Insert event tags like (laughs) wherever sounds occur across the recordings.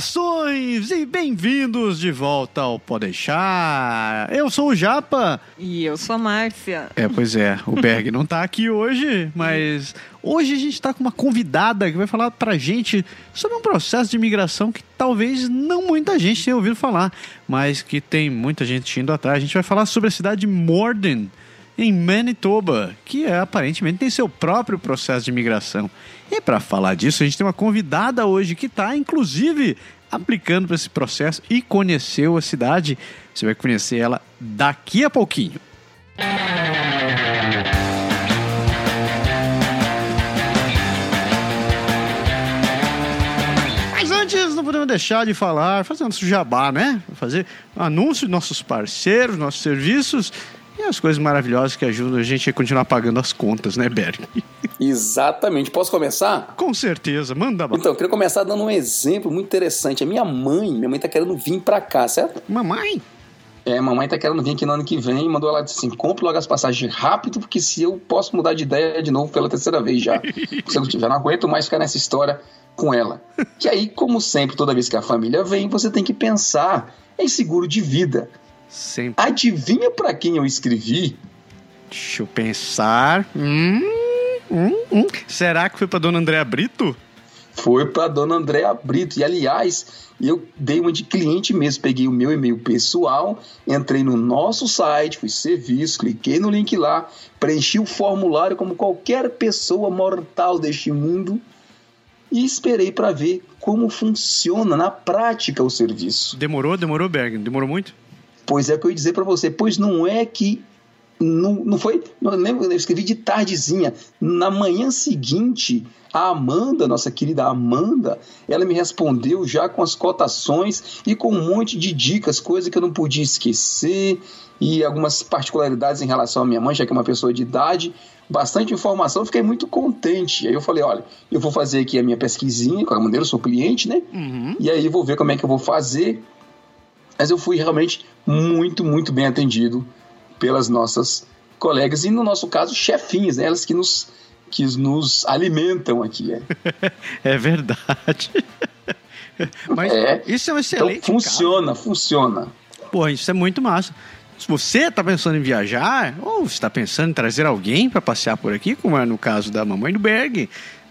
Saudações e bem-vindos de volta ao Pode Deixar. Eu sou o Japa. E eu sou a Márcia. É, pois é, o Berg não tá aqui hoje, mas hoje a gente tá com uma convidada que vai falar pra gente sobre um processo de imigração que talvez não muita gente tenha ouvido falar, mas que tem muita gente indo atrás. A gente vai falar sobre a cidade de Morden, em Manitoba, que é, aparentemente tem seu próprio processo de imigração. E para falar disso, a gente tem uma convidada hoje que está, inclusive, aplicando para esse processo e conheceu a cidade. Você vai conhecer ela daqui a pouquinho. Mas antes, não podemos deixar de falar, fazer nosso jabá, né? Fazer anúncio de nossos parceiros, nossos serviços e as coisas maravilhosas que ajudam a gente a continuar pagando as contas, né, Berg? Exatamente. Posso começar? Com certeza, manda bala. Então, eu queria começar dando um exemplo muito interessante. A minha mãe, minha mãe tá querendo vir pra cá, certo? Mamãe? É, mamãe tá querendo vir aqui no ano que vem e mandou ela assim: compre logo as passagens rápido, porque se eu posso mudar de ideia de novo pela terceira vez já. (laughs) Se eu já não aguento mais ficar nessa história com ela. Que aí, como sempre, toda vez que a família vem, você tem que pensar em seguro de vida. Sempre. Adivinha pra quem eu escrevi? Deixa eu pensar. Hum, hum, hum. Será que foi pra dona Andréa Brito? Foi pra dona Andréa Brito. E aliás, eu dei uma de cliente mesmo. Peguei o meu e-mail pessoal, entrei no nosso site, fui serviço, cliquei no link lá, preenchi o formulário como qualquer pessoa mortal deste mundo e esperei para ver como funciona na prática o serviço. Demorou, demorou, Berg? Demorou muito? Pois é que eu ia dizer para você, pois não é que não, não foi, não lembro, eu escrevi de tardezinha. Na manhã seguinte, a Amanda, nossa querida Amanda, ela me respondeu já com as cotações e com um monte de dicas, coisa que eu não podia esquecer e algumas particularidades em relação à minha mãe, já que é uma pessoa de idade. Bastante informação, fiquei muito contente. Aí eu falei: olha, eu vou fazer aqui a minha pesquisinha, com a maneira, eu sou cliente, né? Uhum. E aí vou ver como é que eu vou fazer. Mas eu fui realmente muito, muito bem atendido pelas nossas colegas e, no nosso caso, chefinhas, né? elas que nos, que nos alimentam aqui. É. (laughs) É verdade. (laughs) Mas É. isso é um Então excelente funciona, funciona. caso. Pô, isso é muito massa. Se você está pensando em viajar, ou está pensando em trazer alguém para passear por aqui, como é no caso da mamãe do Berg,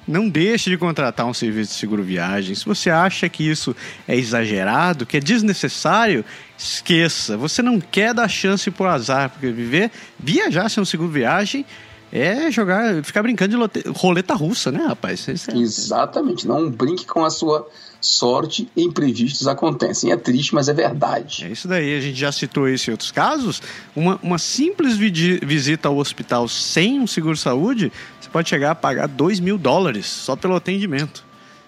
não deixe de contratar um serviço de seguro viagem. Se você acha que isso é exagerado, que é desnecessário, esqueça. Você não quer dar chance por azar, porque viver, viajar sem um seguro viagem é jogar, ficar brincando de lote- roleta russa, né, rapaz? É- Exatamente. Não brinque com a sua sorte. Imprevistos acontecem. É triste, mas é verdade. É isso daí, a gente já citou isso em outros casos. Uma, uma simples visita ao hospital sem um seguro-saúde, pode chegar a pagar 2 mil dólares só pelo atendimento.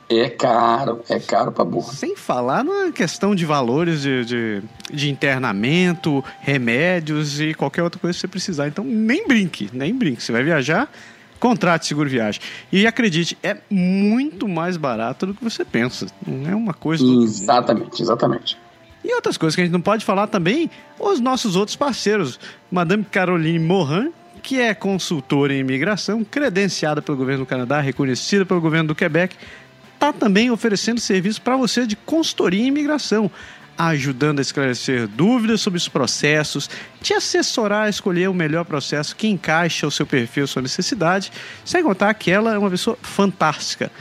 É caro, é caro pra burra. Sem falar na questão de valores de, de, de internamento, remédios e qualquer outra coisa que você precisar. Então, nem brinque, nem brinque. Você vai viajar, contrate seguro viagem. E acredite, é muito mais barato do que você pensa. Não é uma coisa... Exatamente, exatamente. E outras coisas que a gente não pode falar também, os nossos outros parceiros. Madame Caroline Morin, que é consultora em imigração, credenciada pelo governo do Canadá, reconhecida pelo governo do Quebec, está também oferecendo serviço para você de consultoria em imigração, ajudando a esclarecer dúvidas sobre os processos, te assessorar a escolher o melhor processo que encaixa o seu perfil, sua necessidade, sem contar que ela é uma pessoa fantástica.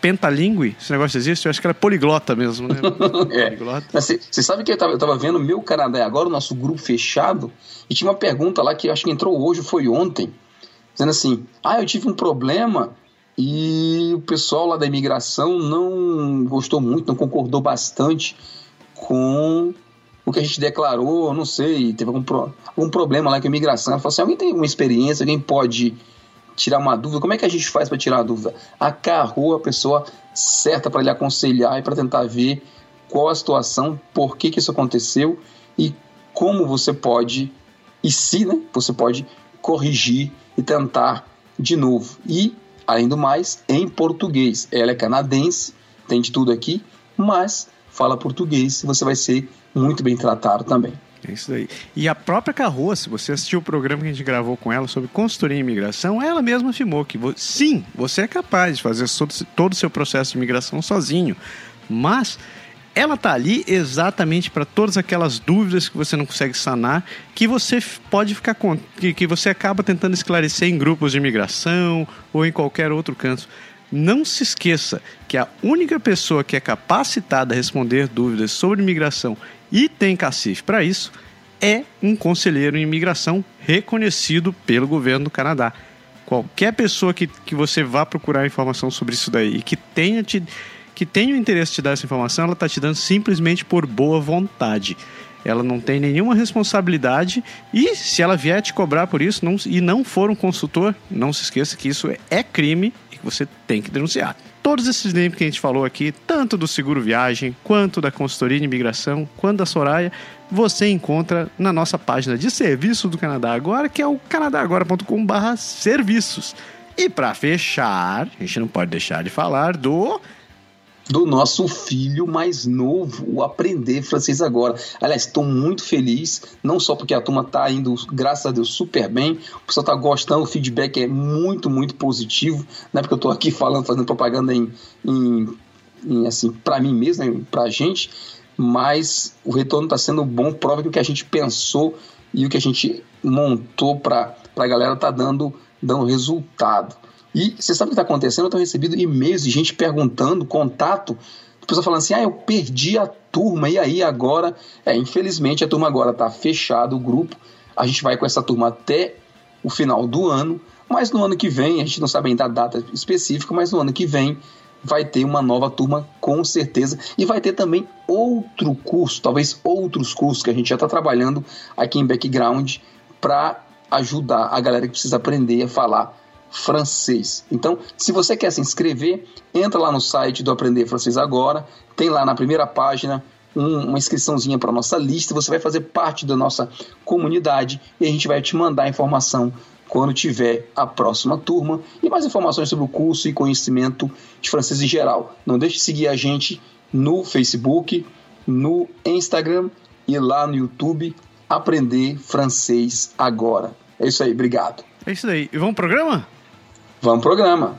Pentalingue, esse negócio existe? Eu acho que ela é poliglota mesmo, né? (laughs) É. Poliglota. Você sabe que eu tava, eu tava vendo meu Canadá agora, o nosso grupo fechado, e tinha uma pergunta lá que acho que entrou hoje, foi ontem, dizendo assim: ah, eu tive um problema e o pessoal lá da imigração não gostou muito, não concordou bastante com o que a gente declarou, não sei, teve algum, pro, algum problema lá com a imigração. Ela falou assim: alguém tem alguma experiência, alguém pode tirar uma dúvida? Como é que a gente faz para tirar a dúvida? A Carro, a pessoa certa para lhe aconselhar e para tentar ver qual a situação, por que, que isso aconteceu e como você pode, e se né, você pode corrigir e tentar de novo. E, além do mais, em português. Ela é canadense, tem de tudo aqui, mas fala português e você vai ser muito bem tratado também. É isso daí. E a própria Carroa, se você assistiu o programa que a gente gravou com ela sobre consultoria em imigração, ela mesma afirmou que sim, você é capaz de fazer todo, o seu processo de imigração sozinho. Mas ela tá ali exatamente para todas aquelas dúvidas que você não consegue sanar, que você pode ficar que você acaba tentando esclarecer em grupos de imigração ou em qualquer outro canto. Não se esqueça que a única pessoa que é capacitada a responder dúvidas sobre imigração e tem cacife para isso é um conselheiro em imigração reconhecido pelo governo do Canadá. Qualquer pessoa que, que você vá procurar informação sobre isso daí e que tenha te que tem o interesse de te dar essa informação, ela está te dando simplesmente por boa vontade. Ela não tem nenhuma responsabilidade e se ela vier te cobrar por isso não, e não for um consultor, não se esqueça que isso é, crime que você tem que denunciar. Todos esses links que a gente falou aqui, tanto do seguro viagem, quanto da consultoria de imigração, quanto da Soraya, você encontra na nossa página de serviço do Canadá Agora, que é o canadagora.com/serviços. E para fechar, a gente não pode deixar de falar do do nosso filho mais novo, Aprender Francês Agora. Aliás, estou muito feliz, não só porque a turma está indo, graças a Deus, super bem, o pessoal está gostando, o feedback é muito, muito positivo, não é porque eu estou aqui falando, fazendo propaganda em, em, em assim, para mim mesmo, né, para a gente, mas o retorno está sendo bom, prova que o que a gente pensou e o que a gente montou para a galera está dando, dando resultado. E você sabe o que está acontecendo? Eu tenho recebido e-mails de gente perguntando, contato, pessoa falando assim: ah, eu perdi a turma, e aí agora? É, infelizmente a turma agora está fechada, o grupo. A gente vai com essa turma até o final do ano, mas no ano que vem, a gente não sabe ainda a data específica, mas no ano que vem vai ter uma nova turma com certeza e vai ter também outro curso, talvez outros cursos que a gente já está trabalhando aqui em background para ajudar a galera que precisa aprender a falar francês. Então, se você quer se inscrever, entra lá no site do Aprender Francês Agora, tem lá na primeira página um, uma inscriçãozinha para nossa lista, você vai fazer parte da nossa comunidade e a gente vai te mandar a informação quando tiver a próxima turma e mais informações sobre o curso e conhecimento de francês em geral. Não deixe de seguir a gente no Facebook, no Instagram e lá no YouTube Aprender Francês Agora. É isso aí, obrigado. É isso aí. E vamos pro programa? Vamos pro programa.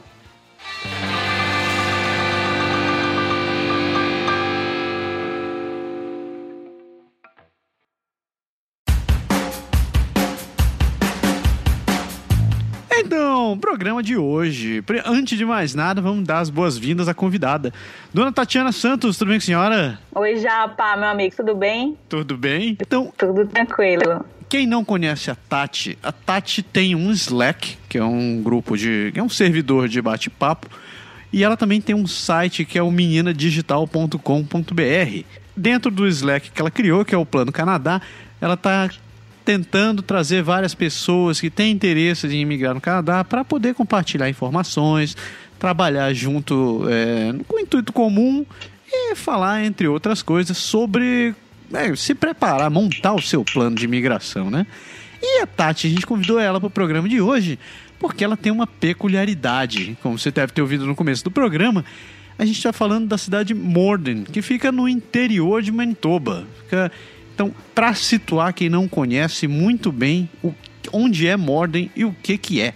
Então, programa de hoje. Antes de mais nada, vamos dar as boas-vindas à convidada. Dona Tatiana Santos, tudo bem com a senhora? Oi, Japa, meu amigo, tudo bem? Tudo bem? Então, tudo tranquilo. Quem não conhece a Tati, a Tati tem um Slack, que é um grupo de. é um servidor de bate-papo. E ela também tem um site que é o meninadigital.com.br. Dentro do Slack que ela criou, que é o Plano Canadá, ela está tentando trazer várias pessoas que têm interesse em imigrar no Canadá para poder compartilhar informações, trabalhar junto é, com o intuito comum e falar, entre outras coisas, sobre é, se preparar, montar o seu plano de imigração, né? E a Tati, a gente convidou ela para o programa de hoje porque ela tem uma peculiaridade. Como você deve ter ouvido no começo do programa, a gente está falando da cidade de Morden, que fica no interior de Manitoba. Fica... Então, para situar quem não conhece muito bem o... onde é Morden e o que, que é.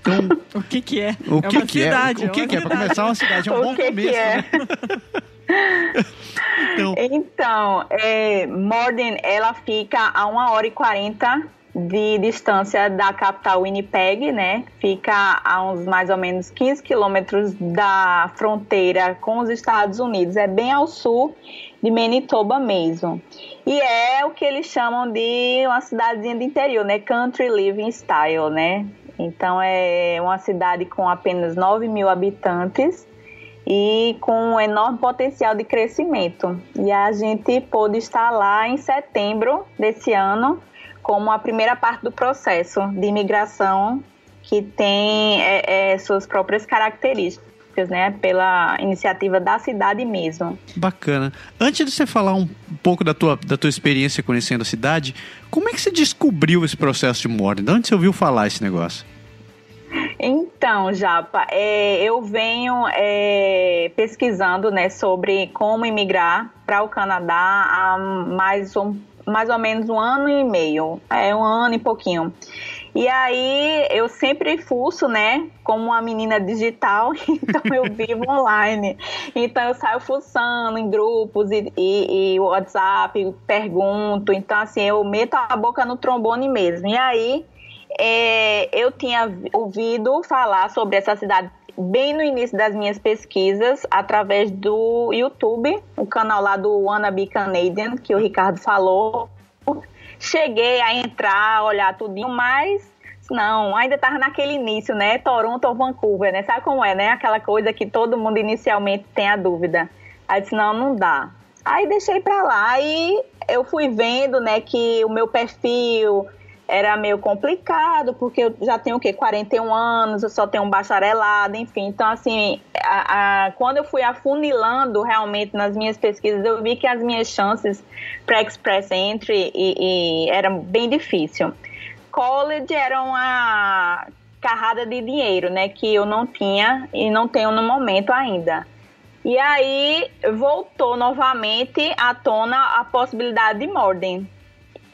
Então, (laughs) o que que é? O que é que cidade, é? O que, é? que é? Para começar é uma cidade, é um (laughs) o bom que começo. Que é? Né? (laughs) (laughs) então, então é, Morden, ela fica a 1 hora e 40 de distância da capital Winnipeg, né? Fica a uns mais ou menos 15 quilômetros da fronteira com os Estados Unidos. É bem ao sul de Manitoba mesmo. E é o que eles chamam de uma cidadezinha de interior, né? Country living style, né? Então é uma cidade com apenas 9 mil habitantes e com um enorme potencial de crescimento. E a gente pôde estar lá em setembro desse ano como a primeira parte do processo de imigração que tem é, é, suas próprias características. Né, pela iniciativa da cidade mesmo. Bacana. Antes de você falar um pouco da tua, da tua experiência conhecendo a cidade, como é que você descobriu esse processo de morte? De onde você ouviu falar esse negócio? Então, Japa, é, eu venho é, pesquisando né, sobre como imigrar para o Canadá há mais, um, mais ou menos um ano e meio, é um ano e pouquinho. E aí eu sempre fuço, né? Como uma menina digital, (laughs) então eu vivo online. Então eu saio fuçando em grupos e, e, e, WhatsApp, pergunto. Então, assim, eu meto a boca no trombone mesmo. E aí é, eu tinha ouvido falar sobre essa cidade bem no início das minhas pesquisas, através do YouTube, o canal lá do Wannabe Canadian, que o Ricardo falou. Cheguei a entrar, olhar tudinho, mas não, ainda estava naquele início, né? Toronto ou Vancouver, né? Sabe como é, né? Aquela coisa que todo mundo inicialmente tem a dúvida. Aí disse, não, não dá. Aí deixei para lá e eu fui vendo, né, que o meu perfil era meio complicado, porque eu já tenho o quê? 41 anos, eu só tenho um bacharelado, enfim. Então, assim, a, a, quando eu fui afunilando realmente nas minhas pesquisas, eu vi que as minhas chances para Express Entry e, e era bem difícil. College era uma carrada de dinheiro, né, que eu não tinha e não tenho no momento ainda. E aí voltou novamente à tona a possibilidade de Morden,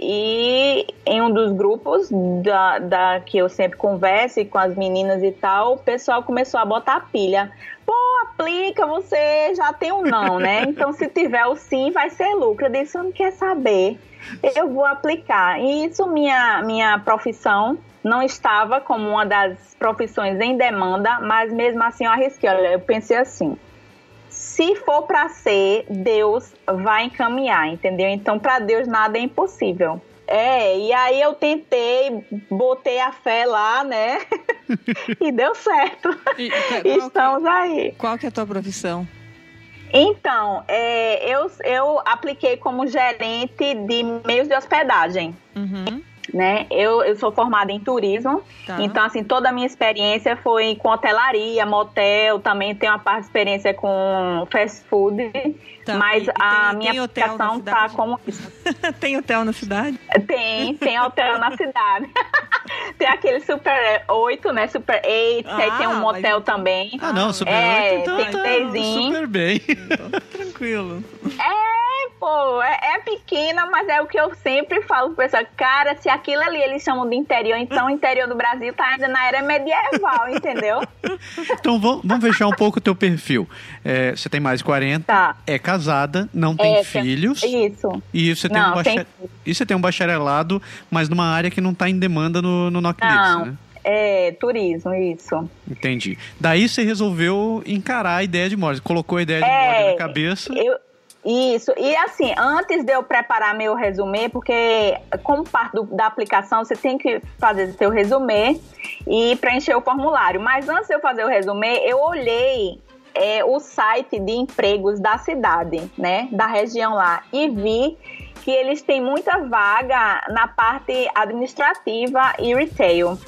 e em um dos grupos da, da que eu sempre converso com as meninas e tal, o pessoal começou a botar pilha. Pô, aplica, você já tem um não, né? (laughs) Então, se tiver o sim, vai ser lucro. Eu disse, eu não quer saber. Eu vou aplicar. E isso, minha, minha profissão não estava como uma das profissões em demanda, mas mesmo assim eu arrisquei. Olha, eu pensei assim, se for para ser, Deus vai encaminhar, entendeu? Então, para Deus nada é impossível. É, e aí eu tentei, botei a fé lá, né? (laughs) e deu certo. E, Estamos que, aí. Qual que é a tua profissão? Então, é, eu, eu apliquei como gerente de meios de hospedagem. Uhum né? Eu, eu sou formada em turismo, tá. então assim, toda a minha experiência foi com hotelaria, motel, também tenho uma parte de experiência com fast food, tá. mas e, a tem, minha tem aplicação tá como isso. (laughs) tem hotel na cidade? Tem, tem hotel na cidade. (laughs) tem aquele Super 8, né? Super 8, ah, aí tem um motel mas... também. Ah, não, Super é, 8 então tem tá super bem. Então, tranquilo. É, pô, é, é, pequena, mas é o que eu sempre falo pro pessoal. Cara, se aquilo ali eles chamam de interior, então o interior do Brasil tá ainda na era medieval, (laughs) entendeu? Então vamos, vamos fechar um pouco o teu perfil. É, você tem mais de 40, tá. é casada, não tem é, filhos. Isso. E você tem, não, um tem... e você tem um bacharelado, mas numa área que não tá em demanda no, no Noclipse, né? É, turismo, isso. Entendi. Daí você resolveu encarar a ideia de morte, colocou a ideia de é, na cabeça. Eu, isso, e assim, antes de eu preparar meu resumê, porque como parte do, da aplicação você tem que fazer seu resumê e preencher o formulário. Mas antes de eu fazer o resumê, eu olhei é, o site de empregos da cidade, né, da região lá, e vi que eles têm muita vaga na parte administrativa e retail.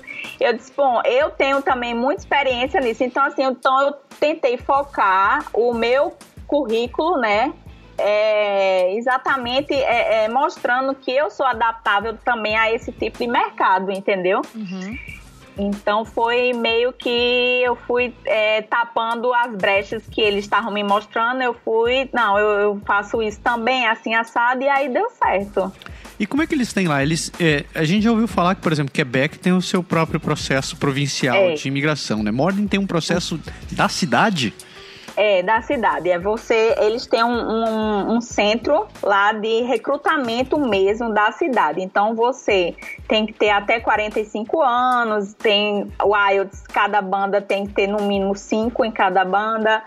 Eu disse, bom, eu tenho também muita experiência nisso, então assim, então eu tentei focar o meu currículo, né, é, exatamente é, é, mostrando que eu sou adaptável também a esse tipo de mercado, entendeu? Uhum. Então foi meio que eu fui é, tapando as brechas que eles estavam me mostrando. Eu fui, não, eu, eu, faço isso também, assim assado, e aí deu certo. E como é que eles têm lá? Eles, é, a gente já ouviu falar que, por exemplo, Quebec tem o seu próprio processo provincial é. de imigração, né? Morden tem um processo da cidade? É, da cidade. É você, eles têm um, um, um, centro lá de recrutamento mesmo da cidade. Então você tem que ter até 45 anos, tem o IELTS, cada banda tem que ter no mínimo 5 em cada banda.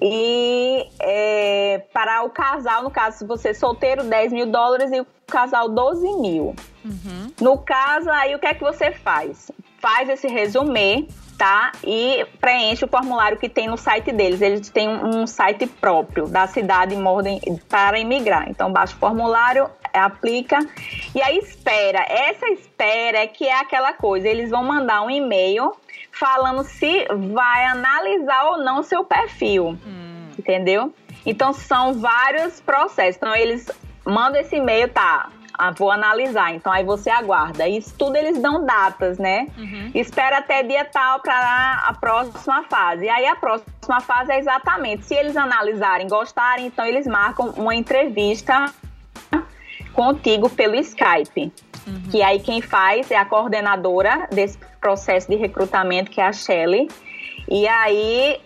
E é, para o casal, no caso, se você é solteiro, 10 mil dólares e o casal 12 mil. Uhum. No caso, aí o que é que você faz? Faz esse resumê tá? E preenche o formulário que tem no site deles. Eles têm um, site próprio da cidade Morden para imigrar. Então baixa o formulário, aplica e aí espera. Essa espera é que é aquela coisa. Eles vão mandar um e-mail falando se vai analisar ou não seu perfil, hum. entendeu? Então são vários processos. Então eles mandam esse e-mail, tá? Ah, vou analisar. Então aí você aguarda. Isso tudo eles dão datas, né? Uhum. Espera até dia tal para a próxima fase. E aí a próxima fase é exatamente se eles analisarem, gostarem, então eles marcam uma entrevista contigo pelo Skype. que aí quem faz é a coordenadora desse processo de recrutamento, que é a Shelley. E aí,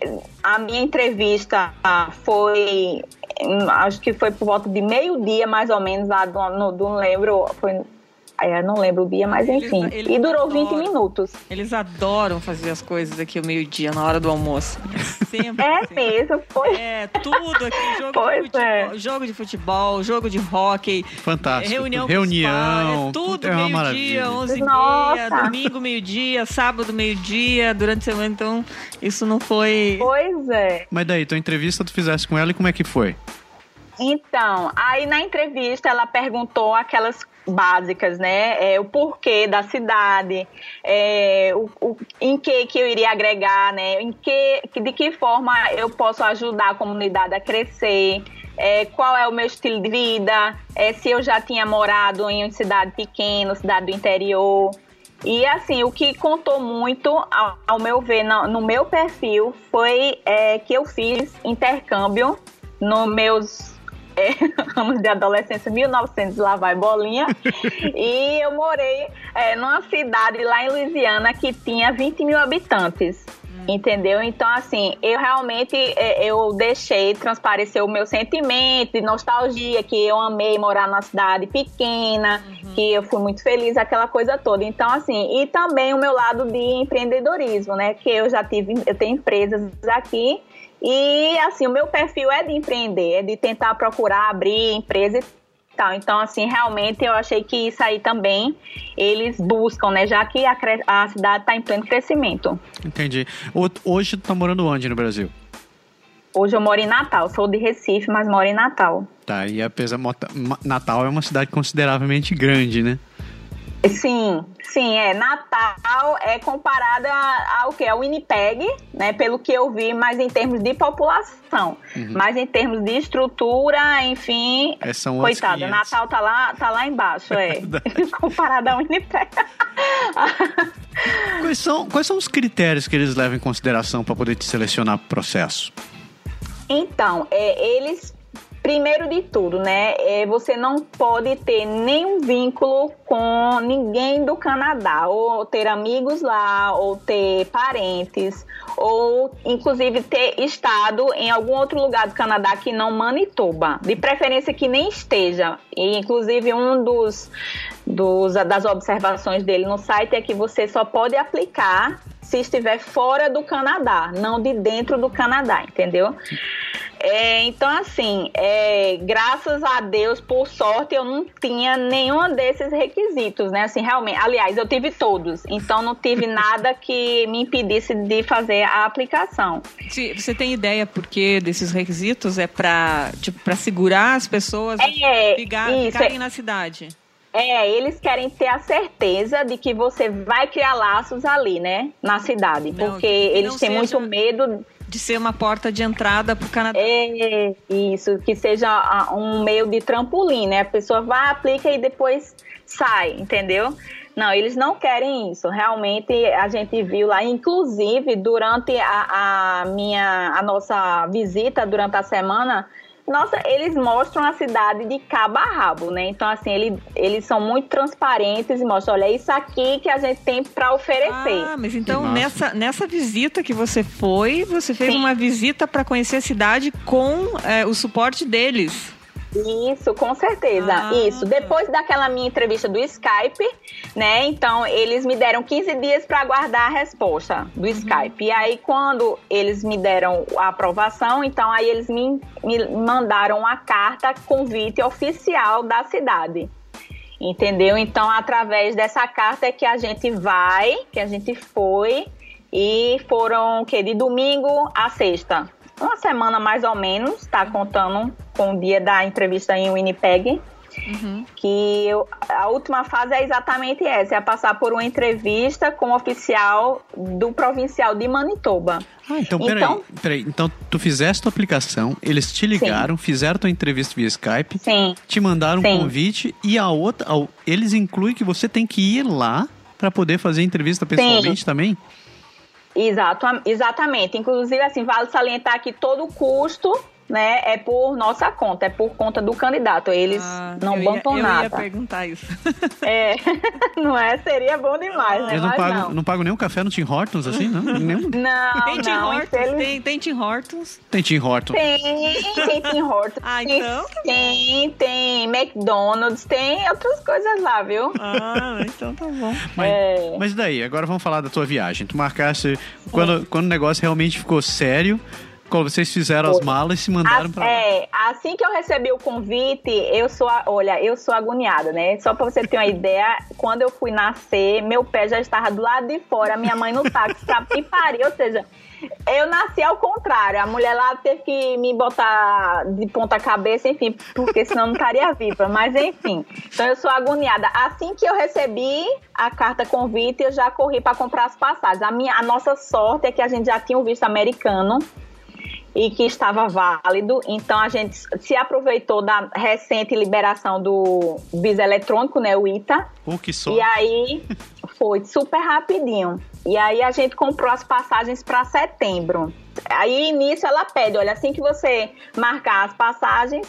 a minha entrevista foi, acho que foi por volta de meio-dia, mais ou menos, lá do, no, lembro, foi é, não lembro o dia, mas enfim. Eles, eles e durou adoram, 20 minutos. Eles adoram fazer as coisas aqui ao meio-dia, na hora do almoço. (laughs) Sempre. é assim. mesmo, foi. É, tudo aqui. Jogo, pois de futebol, é. jogo de futebol, jogo de hockey. Fantástico. Reunião. Reunião. É tudo é meio-dia, 11 e meia, domingo meio-dia, sábado meio-dia, durante a semana. Então, isso não foi... Pois é. Mas daí, tua entrevista tu fizesse com ela e como é que foi? Então, aí na entrevista ela perguntou aquelas básicas, né? É, o porquê da cidade, é, o, o, em que que eu iria agregar, né? Em que, de que forma eu posso ajudar a comunidade a crescer, é, qual é o meu estilo de vida, é, se eu já tinha morado em uma cidade pequena, cidade do interior. E assim, o que contou muito, ao, ao meu ver, no, no, meu perfil, foi é, que eu fiz intercâmbio nos meus é, (laughs) anos de adolescência, 1900, lá vai bolinha. e eu morei é, numa cidade lá em Louisiana que tinha 20 mil habitantes. Entendeu? Então, assim, eu realmente é, eu deixei transparecer o meu sentimento de nostalgia, que eu amei morar numa cidade pequena, uhum. que eu fui muito feliz, aquela coisa toda. Então, assim, e também o meu lado de empreendedorismo, né? Que eu já tive, eu tenho empresas aqui e assim, o meu perfil é de empreender, é de tentar procurar abrir empresa e tal. Então, assim, realmente eu achei que isso aí também eles buscam, né? Já que a, a cidade está em pleno crescimento. Entendi. Hoje tu tá morando onde no Brasil? Hoje eu moro em Natal, sou de Recife, mas moro em Natal. Tá, e apesar Natal é uma cidade consideravelmente grande, né? Sim, sim, é. Natal é comparada ao que? Ao Winnipeg, né? Pelo que eu vi, mas em termos de população. Uhum. Mas em termos de estrutura, enfim. É, são coitada, Natal tá lá, tá lá embaixo, é. (laughs) é (laughs) comparado ao Winnipeg. (laughs) quais, são, quais são os critérios que eles levam em consideração para poder te selecionar para o processo? Então, é, eles Primeiro de tudo, né, é, você não pode ter nenhum vínculo com ninguém do Canadá, ou ter amigos lá, ou ter parentes, ou inclusive ter estado em algum outro lugar do Canadá que não Manitoba, de preferência que nem esteja. E inclusive um dos, dos das observações dele no site é que você só pode aplicar se estiver fora do Canadá, não de dentro do Canadá, entendeu? É, então, assim, é, graças a Deus, por sorte, eu não tinha nenhum desses requisitos, né? Assim, realmente. Aliás, eu tive todos. Então, não tive (laughs) nada que me impedisse de fazer a aplicação. Você tem ideia por que desses requisitos? É para tipo, segurar as pessoas é, ficar, isso, ficarem na cidade? É, eles querem ter a certeza de que você vai criar laços ali, né? Na cidade. Não, porque eles têm muito medo de ser uma porta de entrada para o Canadá. É, isso, que seja um meio de trampolim, né? A pessoa vai, aplica e depois sai, entendeu? Não, eles não querem isso. Realmente a gente viu lá, inclusive durante a, a minha a nossa visita durante a semana, nossa, eles mostram a cidade de cabo a rabo, né? Então, assim, ele, eles são muito transparentes e mostram, olha, é isso aqui que a gente tem para oferecer. Ah, mas então nessa, nessa visita que você foi, você fez Sim. uma visita para conhecer a cidade com é, o suporte deles. Isso, com certeza. Ah, Isso. Depois daquela minha entrevista do Skype, né? Então, eles me deram 15 dias para aguardar a resposta do uhum. Skype. E aí, quando eles me deram a aprovação, então aí eles me, me mandaram uma carta convite oficial da cidade. Entendeu? Então, através dessa carta é que a gente vai, que a gente foi, e foram que de domingo a sexta uma semana mais ou menos, tá contando com o dia da entrevista em Winnipeg. Uhum. Que eu, a última fase é exatamente essa: é passar por uma entrevista com o oficial do provincial de Manitoba. Ah, então peraí, então, peraí. Então tu fizeste tua aplicação, eles te ligaram, sim. fizeram tua entrevista via Skype, sim. te mandaram sim. um convite e a outra, eles incluem que você tem que ir lá para poder fazer a entrevista pessoalmente sim. também? Exato, exatamente. Inclusive, assim, vale salientar que todo o custo né, é por nossa conta, é por conta do candidato. Eles Ah, não eu bancam ia, eu nada. ia perguntar isso. (laughs) É, (laughs) não é? Seria bom demais, né? Eles não Mas pagam, não. não pagam nenhum café no Tim Hortons, assim, não? Nenhum. (laughs) Não, tem Tim não, Hortons? infeliz- Tem, tem Tim Hortons? Tem Tim Hortons. Tem, tem Tim Hortons. Ah, então Tem, tem McDonald's, tem outras coisas lá, viu? Ah, então tá bom. Mas, É. mas daí, agora vamos falar da tua viagem. Tu marcaste quando, quando o negócio realmente ficou sério, quando vocês fizeram as Foi. malas e se mandaram As- pra lá. é, assim que eu recebi o convite, eu sou, a- olha, eu sou agoniada, né? Só pra você ter uma (laughs) ideia, quando eu fui nascer, meu pé já estava do lado de fora, minha mãe no táxi me parir, ou seja, eu nasci ao contrário, a mulher lá teve que me botar de ponta cabeça, enfim, porque senão eu não estaria viva, mas enfim. Então eu sou agoniada. Assim que eu recebi a carta convite, eu já corri para comprar as passagens. A minha, a nossa sorte é que a gente já tinha um visto americano e que estava válido. Então a gente se aproveitou da recente liberação do visa eletrônico, né, o ITA. Pô, que só. E aí foi super rapidinho. E aí a gente comprou as passagens para setembro. Aí início ela pede, olha, assim que você marcar as passagens,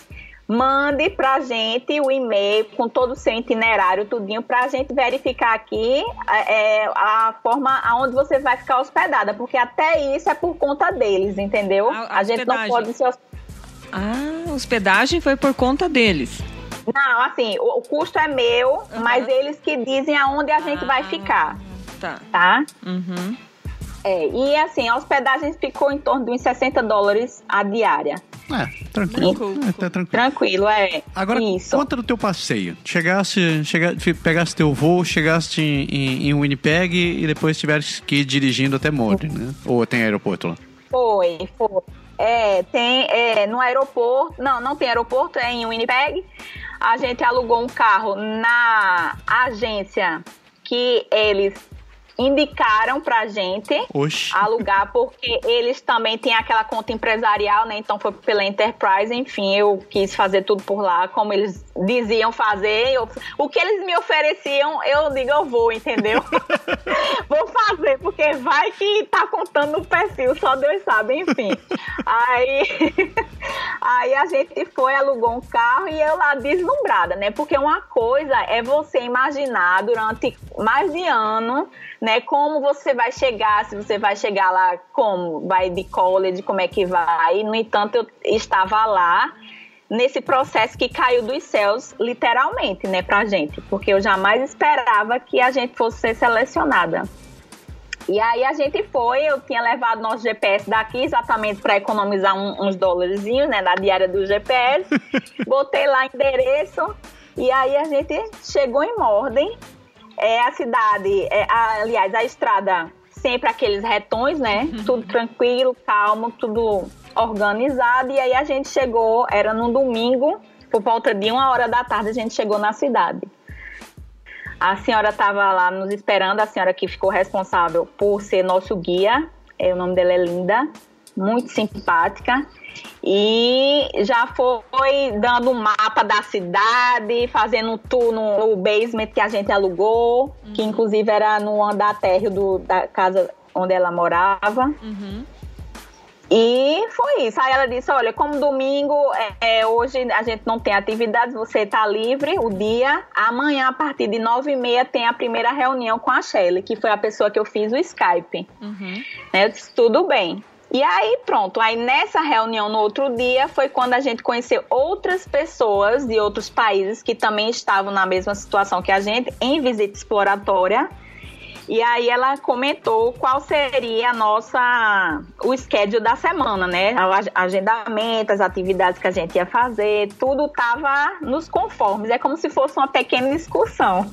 mande pra gente o e-mail com todo o seu itinerário, tudinho, pra gente verificar aqui é, a forma aonde você vai ficar hospedada, porque até isso é por conta deles, entendeu? A- a A, gente não pode se hos- Ah, a hospedagem foi por conta deles. Não, assim, o, o custo é meu, Aham. mas eles que dizem aonde a gente vai Ah. ficar, Tá. tá? Uhum. É, e assim, a hospedagem ficou em torno de uns 60 dólares a diária. É, tranquilo. Tranquilo. É, tá tranquilo. Tranquilo, é. Agora, Isso. conta do teu passeio. Chegaste, chega, fi- pegaste teu voo, chegaste em, em, em Winnipeg e depois tiveste que ir dirigindo até Morden, né? Ou tem aeroporto lá? Foi, foi. É, tem é, no aeroporto. Não, não tem aeroporto, é em Winnipeg. A gente alugou um carro na agência que eles indicaram pra gente Oxi. alugar, porque eles também têm aquela conta empresarial, né? Então foi pela Enterprise, enfim, eu quis fazer tudo por lá, como eles diziam fazer. eu- o que eles me ofereciam, eu digo, eu vou, entendeu? (laughs) vou fazer, porque vai que tá contando no perfil, só Deus sabe, enfim. Aí, (laughs) aí a gente foi, alugou um carro e eu lá deslumbrada, né? Porque uma coisa é você imaginar durante mais de ano né? Como você vai chegar, se você vai chegar lá, como vai de college, como é que vai. No entanto, eu estava lá nesse processo que caiu dos céus, literalmente, né, pra gente, porque eu jamais esperava que a gente fosse ser selecionada. E aí a gente foi, eu tinha levado nosso GPS daqui exatamente para economizar um- uns dólarzinhos, né, na diária do GPS. (laughs) Botei lá endereço e aí a gente chegou em Morden. É a cidade, é, a- aliás, a estrada sempre aqueles retões, né? Tudo tranquilo, calmo, tudo organizado. E aí a gente chegou, era num domingo, por volta de uma hora da tarde, a gente chegou na cidade. A senhora estava lá nos esperando, a senhora que ficou responsável por ser nosso guia. É, o nome dela é Linda, muito simpática. E já foi dando um mapa da cidade, fazendo um tour no, basement que a gente alugou, que inclusive era no andar térreo do- da casa onde ela morava. Uhum. E foi isso. Aí ela disse: Olha, como domingo, é, é, hoje a gente não tem atividades, você tá livre o dia. Amanhã, a partir de nove e meia, tem a primeira reunião com a Shelly, que foi a pessoa que eu fiz o Skype. Uhum. Eu disse, tudo bem. E aí, pronto. Aí nessa reunião no outro dia foi quando a gente conheceu outras pessoas de outros países que também estavam na mesma situação que a gente, em visita exploratória. E aí ela comentou qual seria a nossa o schedule da semana, né? O ag- agendamento, as atividades que a gente ia fazer, tudo tava nos conformes. É como se fosse uma pequena discussão.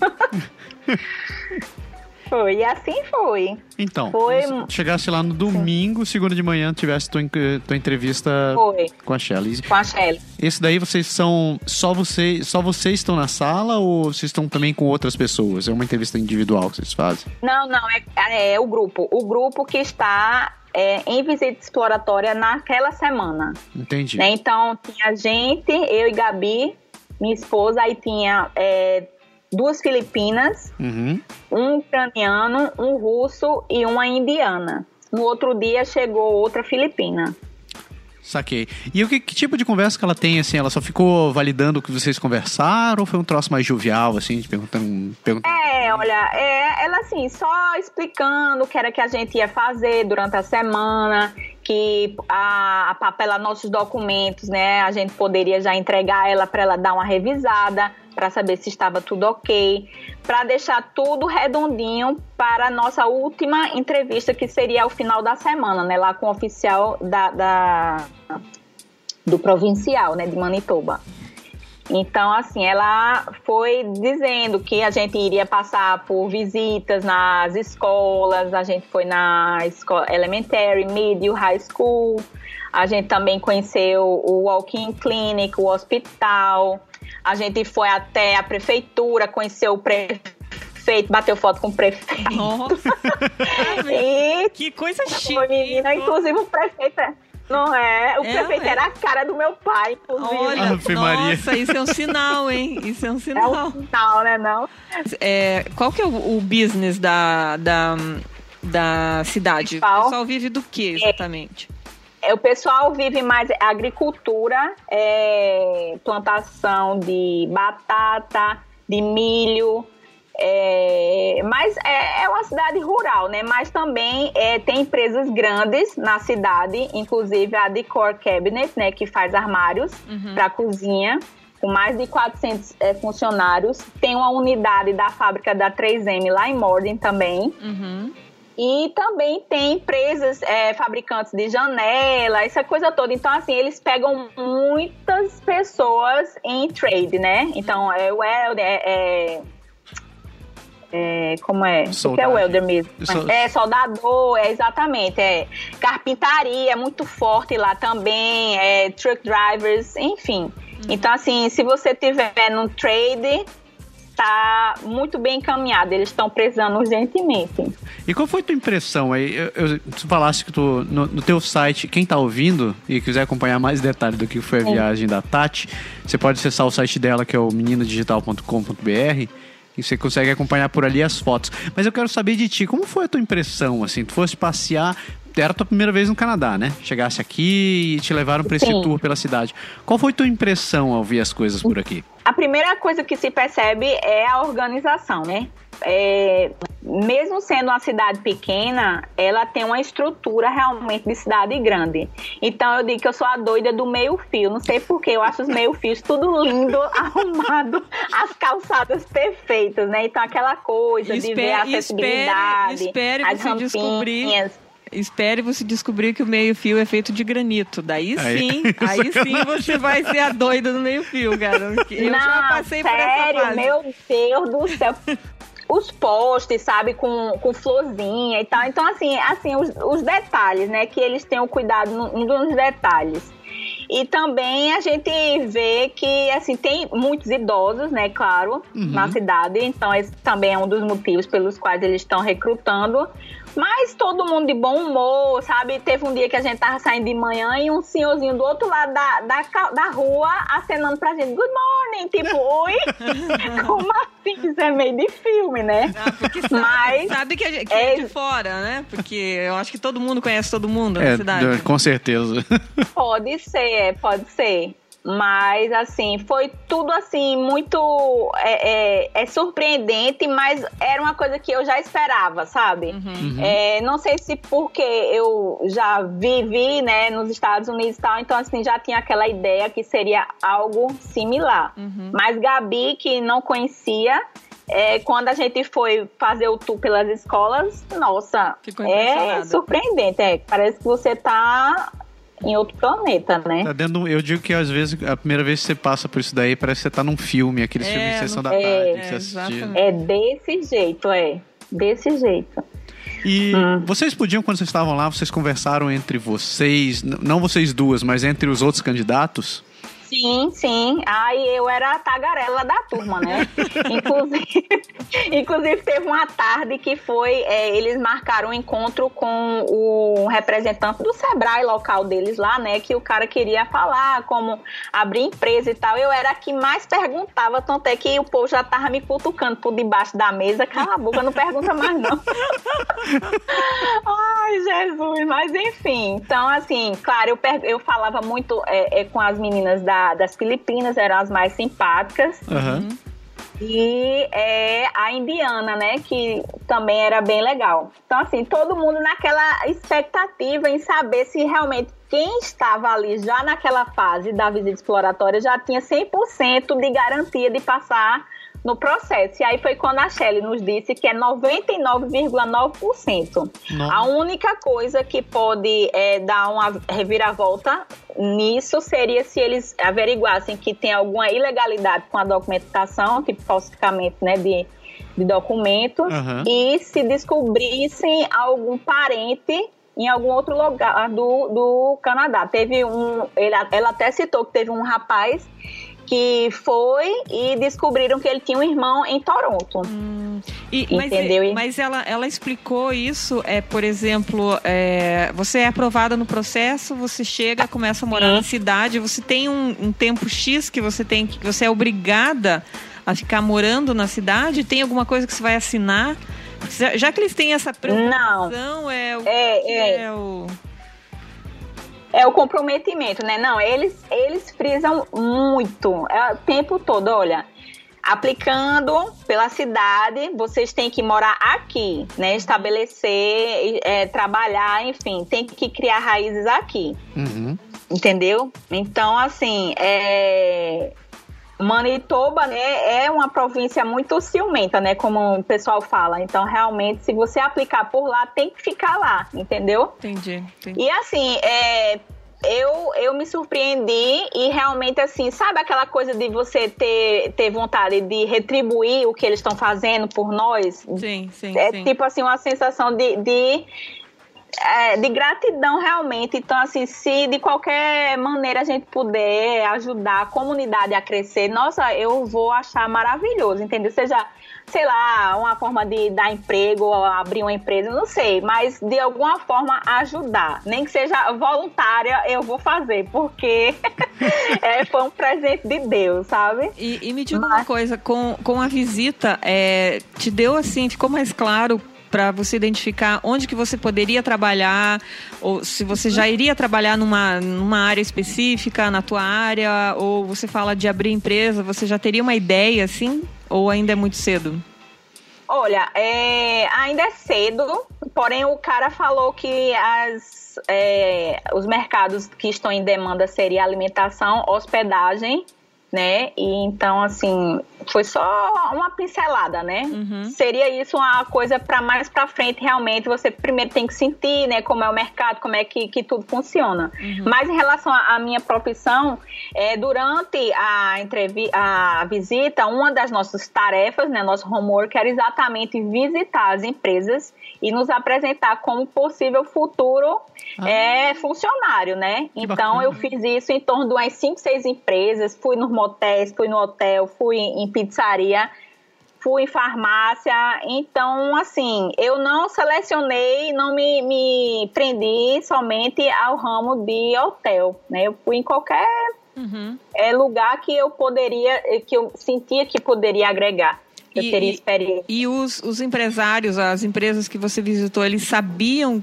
(laughs) foi, e assim foi. Então, Foi- você chegaste lá no domingo, segunda de manhã, tivesse tua, tua entrevista Foi, com a Shelly. com a Shelly. Esse daí vocês são. Só vocês, só vocês estão na sala ou vocês estão também com outras pessoas? É uma entrevista individual que vocês fazem? Não, não, é, é o grupo. O grupo que está é, em visita exploratória naquela semana. Entendi. né? Então, tinha gente, eu e Gabi, minha esposa, aí tinha é, duas filipinas, Uhum. um ucraniano, um russo e uma indiana. No outro dia chegou outra filipina. Saquei. E o que, que, tipo de conversa que ela tem, assim? Ela só ficou validando o que vocês conversaram ou foi um troço mais jovial, assim, de perguntando... perguntando... É, olha, é, ela assim, só explicando o que era que a gente ia fazer durante a semana, que a, a papelar nossos documentos, né, a gente poderia já entregar ela para ela dar uma revisada, para saber se estava tudo ok, para deixar tudo redondinho para a nossa última entrevista, que seria ao final da semana, né, lá com o oficial da, da do provincial, né, de Manitoba. Então, assim, ela foi dizendo que a gente iria passar por visitas nas escolas, a gente foi na escola elementary, middle, high school, a gente também conheceu o walk-in clinic, o hospital, a gente foi até a prefeitura, conheceu o prefeito, bateu foto com o prefeito. Nossa! (laughs) (laughs) e que coisa chique! Foi menina, inclusive o prefeito... É não é? O é, prefeito é. era a cara do meu pai, inclusive. Olha, Ave nossa, isso é um sinal, hein? Isso é um sinal. É um sinal, né, não? É, qual que é o, o business da, da, da cidade? O pessoal vive do que, exatamente? É, o pessoal vive mais agricultura, é, plantação de batata, de milho, é, mas é, é, uma cidade rural, né? Mas também é, tem empresas grandes na cidade, inclusive a Decor Cabinet, né? Que faz armários uhum. para cozinha, com mais de 400 é, funcionários. Tem uma unidade da fábrica da 3M lá em Morden também. Uhum. E também tem empresas, é, fabricantes de janela, essa coisa toda. Então, assim, eles pegam muitas pessoas em trade, né? Então, é, é, é é, como é? O que é o welder mesmo? É soldador, é exatamente. É carpintaria, é muito forte lá também. É truck drivers, enfim. Uhum. Então, assim, se você tiver no trade, tá muito bem encaminhado. Eles estão precisando urgentemente. E qual foi a tua impressão aí? Eu, eu, tu falaste que tu, no, no, teu site, quem tá ouvindo e quiser acompanhar mais detalhes do que foi a viagem da Tati, você pode acessar o site dela, que é o meninodigital.com.br e você consegue acompanhar por ali as fotos. Mas eu quero saber de ti, como foi a tua impressão, assim? Tu fosse passear, era a tua primeira vez no Canadá, né? Chegasse aqui e te levaram para esse tour pela cidade. Qual foi a tua impressão ao ver as coisas por aqui? A primeira coisa que se percebe é a organização, né? é, mesmo sendo uma cidade pequena, ela tem uma estrutura realmente de cidade grande. Então eu digo que eu sou a doida do meio fio. Não sei porquê, eu acho os meio fios tudo lindo, (laughs) arrumado, as calçadas perfeitas, né? Então aquela coisa espere, de ver a acessibilidade, espere, espere as você descobrir Espere você descobrir que o meio-fio é feito de granito. Daí sim, aí (laughs) sim você vai ser a doida do meio-fio, cara. Eu Não, já passei sério, por essa fase. Meu Deus do céu os postes, sabe, com, com florzinha e tal. Então, assim, assim os, os detalhes, né? Que eles tenham cuidado nos detalhes. E também a gente vê que, assim, tem muitos idosos, né, claro, uhum. na cidade. Então, esse também é um dos motivos pelos quais eles estão recrutando. Mas todo mundo de bom humor, sabe? Teve um dia que a gente tava saindo de manhã e um senhorzinho do outro lado da, da, da rua acenando pra gente, good morning, tipo, oi? (laughs) (laughs) Como assim? Isso é meio de filme, né? Ah, porque sabe, Mas, sabe que, é, que é, é, de fora, né? Porque eu acho que todo mundo conhece todo mundo é, na cidade. Com certeza. Pode ser, pode ser. Mas, assim, foi tudo, assim, muito é, é, é, surpreendente, mas era uma coisa que eu já esperava, sabe? Uhum. É, não sei se porque eu já vivi, né, nos Estados Unidos e tal, então, assim, já tinha aquela ideia que seria algo similar. Uhum. Mas Gabi, que não conhecia, é, quando a gente foi fazer o tour pelas escolas, nossa, é surpreendente. É, parece que você tá em outro planeta, né? Tá dentro, eu digo que às vezes a primeira vez que você passa por isso daí parece que você tá num filme, aquele é, filme de sessão da é, tarde que você assistiu. É desse jeito, é. Desse jeito. E hum. vocês podiam, quando vocês estavam lá, vocês conversaram entre vocês, não vocês duas, mas entre os outros candidatos? Sim, sim. Aí eu era a tagarela da turma, né? (laughs) inclusive, inclusive, teve uma tarde que foi. É, eles marcaram um encontro com o representante do Sebrae local deles lá, né? Que o cara queria falar como abrir empresa e tal. Eu era a que mais perguntava, tanto é que o povo já tava me cutucando por debaixo da mesa. Cala a boca, não pergunta mais, não. (laughs) Ai, Jesus, mas enfim. Então, assim, claro, eu, eu falava muito é, é, com as meninas da das Filipinas eram as mais simpáticas. Uhum. E é, a indiana, né? Que também era bem legal. Então, assim, todo mundo naquela expectativa em saber se realmente quem estava ali já naquela fase da visita exploratória já tinha 100% de garantia de passar no processo. E aí foi quando a Shelly nos disse que é 99,9%. A única coisa que pode é, dar uma reviravolta nisso seria se eles averiguassem que tem alguma ilegalidade com a documentação, tipo falsificamento né, de, de documento, uhum. e se descobrissem algum parente em algum outro lugar do, do Canadá. Teve um. Ele, ela até citou que teve um rapaz que foi e descobriram que ele tinha um irmão em Toronto. Hum, e, Entendeu? Mas, mas, ela, ela explicou isso, é, por exemplo, é, você é aprovada no processo, você chega, começa a morar Sim. na cidade, você tem um, um tempo X que você tem que você é obrigada a ficar morando na cidade? Tem alguma coisa que você vai assinar? Já que eles têm essa preocupação, Não. é o. É, é. é o é o comprometimento, né? Não, eles, eles frisam muito, é, o tempo todo, olha. Aplicando pela cidade, vocês têm que morar aqui, né? Estabelecer, é, trabalhar, enfim, tem que criar raízes aqui. Uhum. Entendeu? Então, assim, é, Manitoba, né, é uma província muito ciumenta, né, como o pessoal fala. Então, realmente, se você aplicar por lá, tem que ficar lá, entendeu? Entendi. entendi. E assim, é, eu, eu me surpreendi e realmente, assim, sabe aquela coisa de você ter, ter vontade de retribuir o que eles estão fazendo por nós? Sim, sim. É sim. tipo assim, uma sensação de, de é, de gratidão realmente. Então, assim, se de qualquer maneira a gente puder ajudar a comunidade a crescer, nossa, eu vou achar maravilhoso, entendeu? Seja, sei lá, uma forma de dar emprego ou abrir uma empresa, não sei, mas de alguma forma ajudar. Nem que seja voluntária, eu vou fazer, porque (laughs) é, foi um presente de Deus, sabe? E, e me diga mas... uma coisa, com, com a visita, é, te deu assim, ficou mais claro para você identificar onde que você poderia trabalhar, ou se você já iria trabalhar numa, numa área específica, na tua área, ou você fala de abrir empresa, você já teria uma ideia assim? Ou ainda é muito cedo? Olha, é, ainda é cedo, porém o cara falou que as, é, os mercados que estão em demanda seria alimentação, hospedagem né? E então, assim, foi só uma pincelada, né? Uhum. Seria isso uma coisa para mais para frente, realmente. Você primeiro tem que sentir, né? Como é o mercado, como é que, que tudo funciona. Uhum. Mas em relação à minha profissão, é, durante a, entrevista, a visita, uma das nossas tarefas, né? Nosso homework era exatamente visitar as empresas e nos apresentar como possível futuro ah. é, funcionário, né? Que então, bacana. eu fiz isso em torno de umas 5, 6 empresas, fui nos motéis, fui no hotel, fui em pizzaria, fui em farmácia. Então, assim, eu não selecionei, não me, me prendi somente ao ramo de hotel, né? Eu fui em qualquer uhum. é, lugar que eu poderia, que eu sentia que poderia agregar. Eu e, teria experiência. E, e os, os empresários, as empresas que você visitou, eles sabiam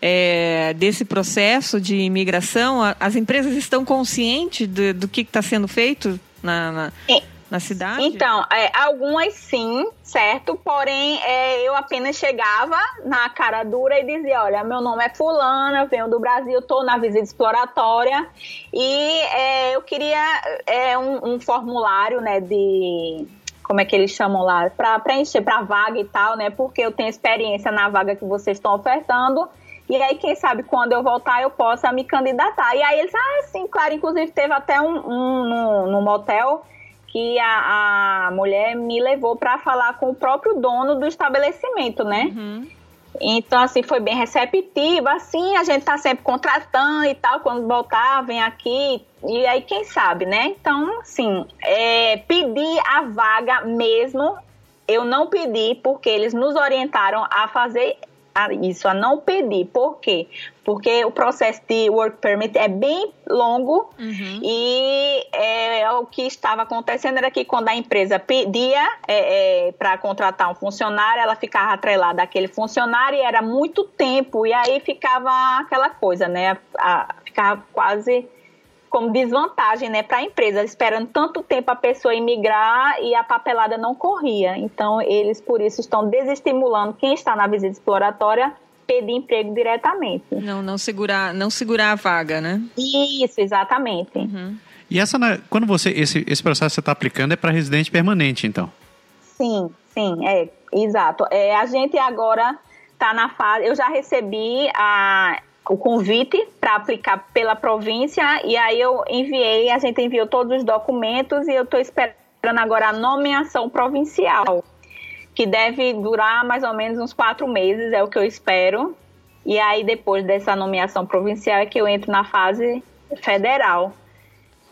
é, desse processo de imigração? As empresas estão conscientes do, do que está sendo feito na, na, na cidade? Então, é, algumas sim, certo? Porém, é, eu apenas chegava na cara dura e dizia: Olha, meu nome é Fulana, eu venho do Brasil, estou na visita exploratória e é, eu queria é, um, um formulário né, de como é que eles chamam lá, para preencher para vaga e tal, né? Porque eu tenho experiência na vaga que vocês estão ofertando e aí, quem sabe, quando eu voltar, eu possa me candidatar. E aí eles, ah, sim, claro, inclusive teve até um, um motel que a, a mulher me levou para falar com o próprio dono do estabelecimento, né? Uhum. Então, assim, foi bem receptiva. Assim, a gente tá sempre contratando e tal. Quando voltar, vem aqui. E aí, quem sabe, né? Então, assim, é, pedir a vaga mesmo, eu não pedi, porque eles nos orientaram a fazer isso, a não pedir. Por quê? Porque o processo de work permit é bem longo uhum. e é, o que estava acontecendo era que quando a empresa pedia é, é, para contratar um funcionário, ela ficava atrelada àquele funcionário e era muito tempo, e aí ficava aquela coisa, né? A, ficava quase como desvantagem né, para a empresa, esperando tanto tempo a pessoa imigrar e a papelada não corria. Então, eles, por isso, estão desestimulando quem está na visita exploratória pedir emprego diretamente. Não, não segurar, não segurar a vaga, né? Isso, exatamente. Uhum. E essa, quando você esse, esse processo que você está aplicando é para residente permanente, então? Sim, sim, é, exato. É, a gente agora está na fase. Eu já recebi a o convite para aplicar pela província e aí eu enviei, a gente enviou todos os documentos e eu estou esperando agora a nomeação provincial, que deve durar mais ou menos uns quatro meses, é o que eu espero. E aí depois dessa nomeação provincial é que eu entro na fase federal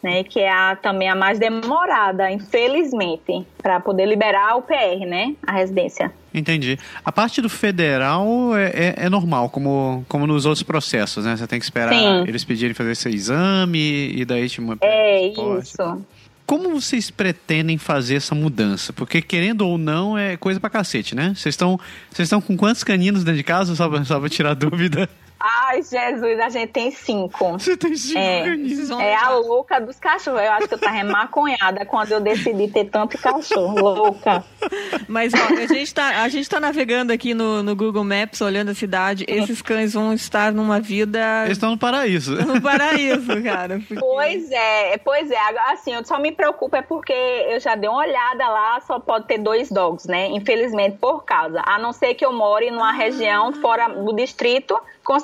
né, que é a, também a mais demorada, infelizmente, para poder liberar o PR, né, a residência. Entendi. A parte do federal é, é, é, normal, como, como nos outros processos, né? Você tem que esperar Sim. eles pedirem fazer esse exame e daí te É isso. Como vocês pretendem fazer essa mudança? Porque, querendo ou não, é coisa pra cacete, né? Vocês estão vocês estão com quantos caninos dentro de casa, só pra, só pra tirar (laughs) dúvida? Ai, Jesus, a gente tem cinco. Você tem cinco é, é a louca dos cachorros. Eu acho que eu tava maconhada quando eu decidi ter tanto cachorro. Louca. Mas, ó, a gente tá, a gente tá navegando aqui no, no Google Maps, olhando a cidade. Esses cães vão estar numa vida... Eles estão no paraíso. No paraíso, cara. Porque... Pois é, pois é. Assim, eu só me preocupo é porque eu já dei uma olhada lá, só pode ter dois dogs, né? Infelizmente, por causa. A não ser que eu more numa ah. região fora do distrito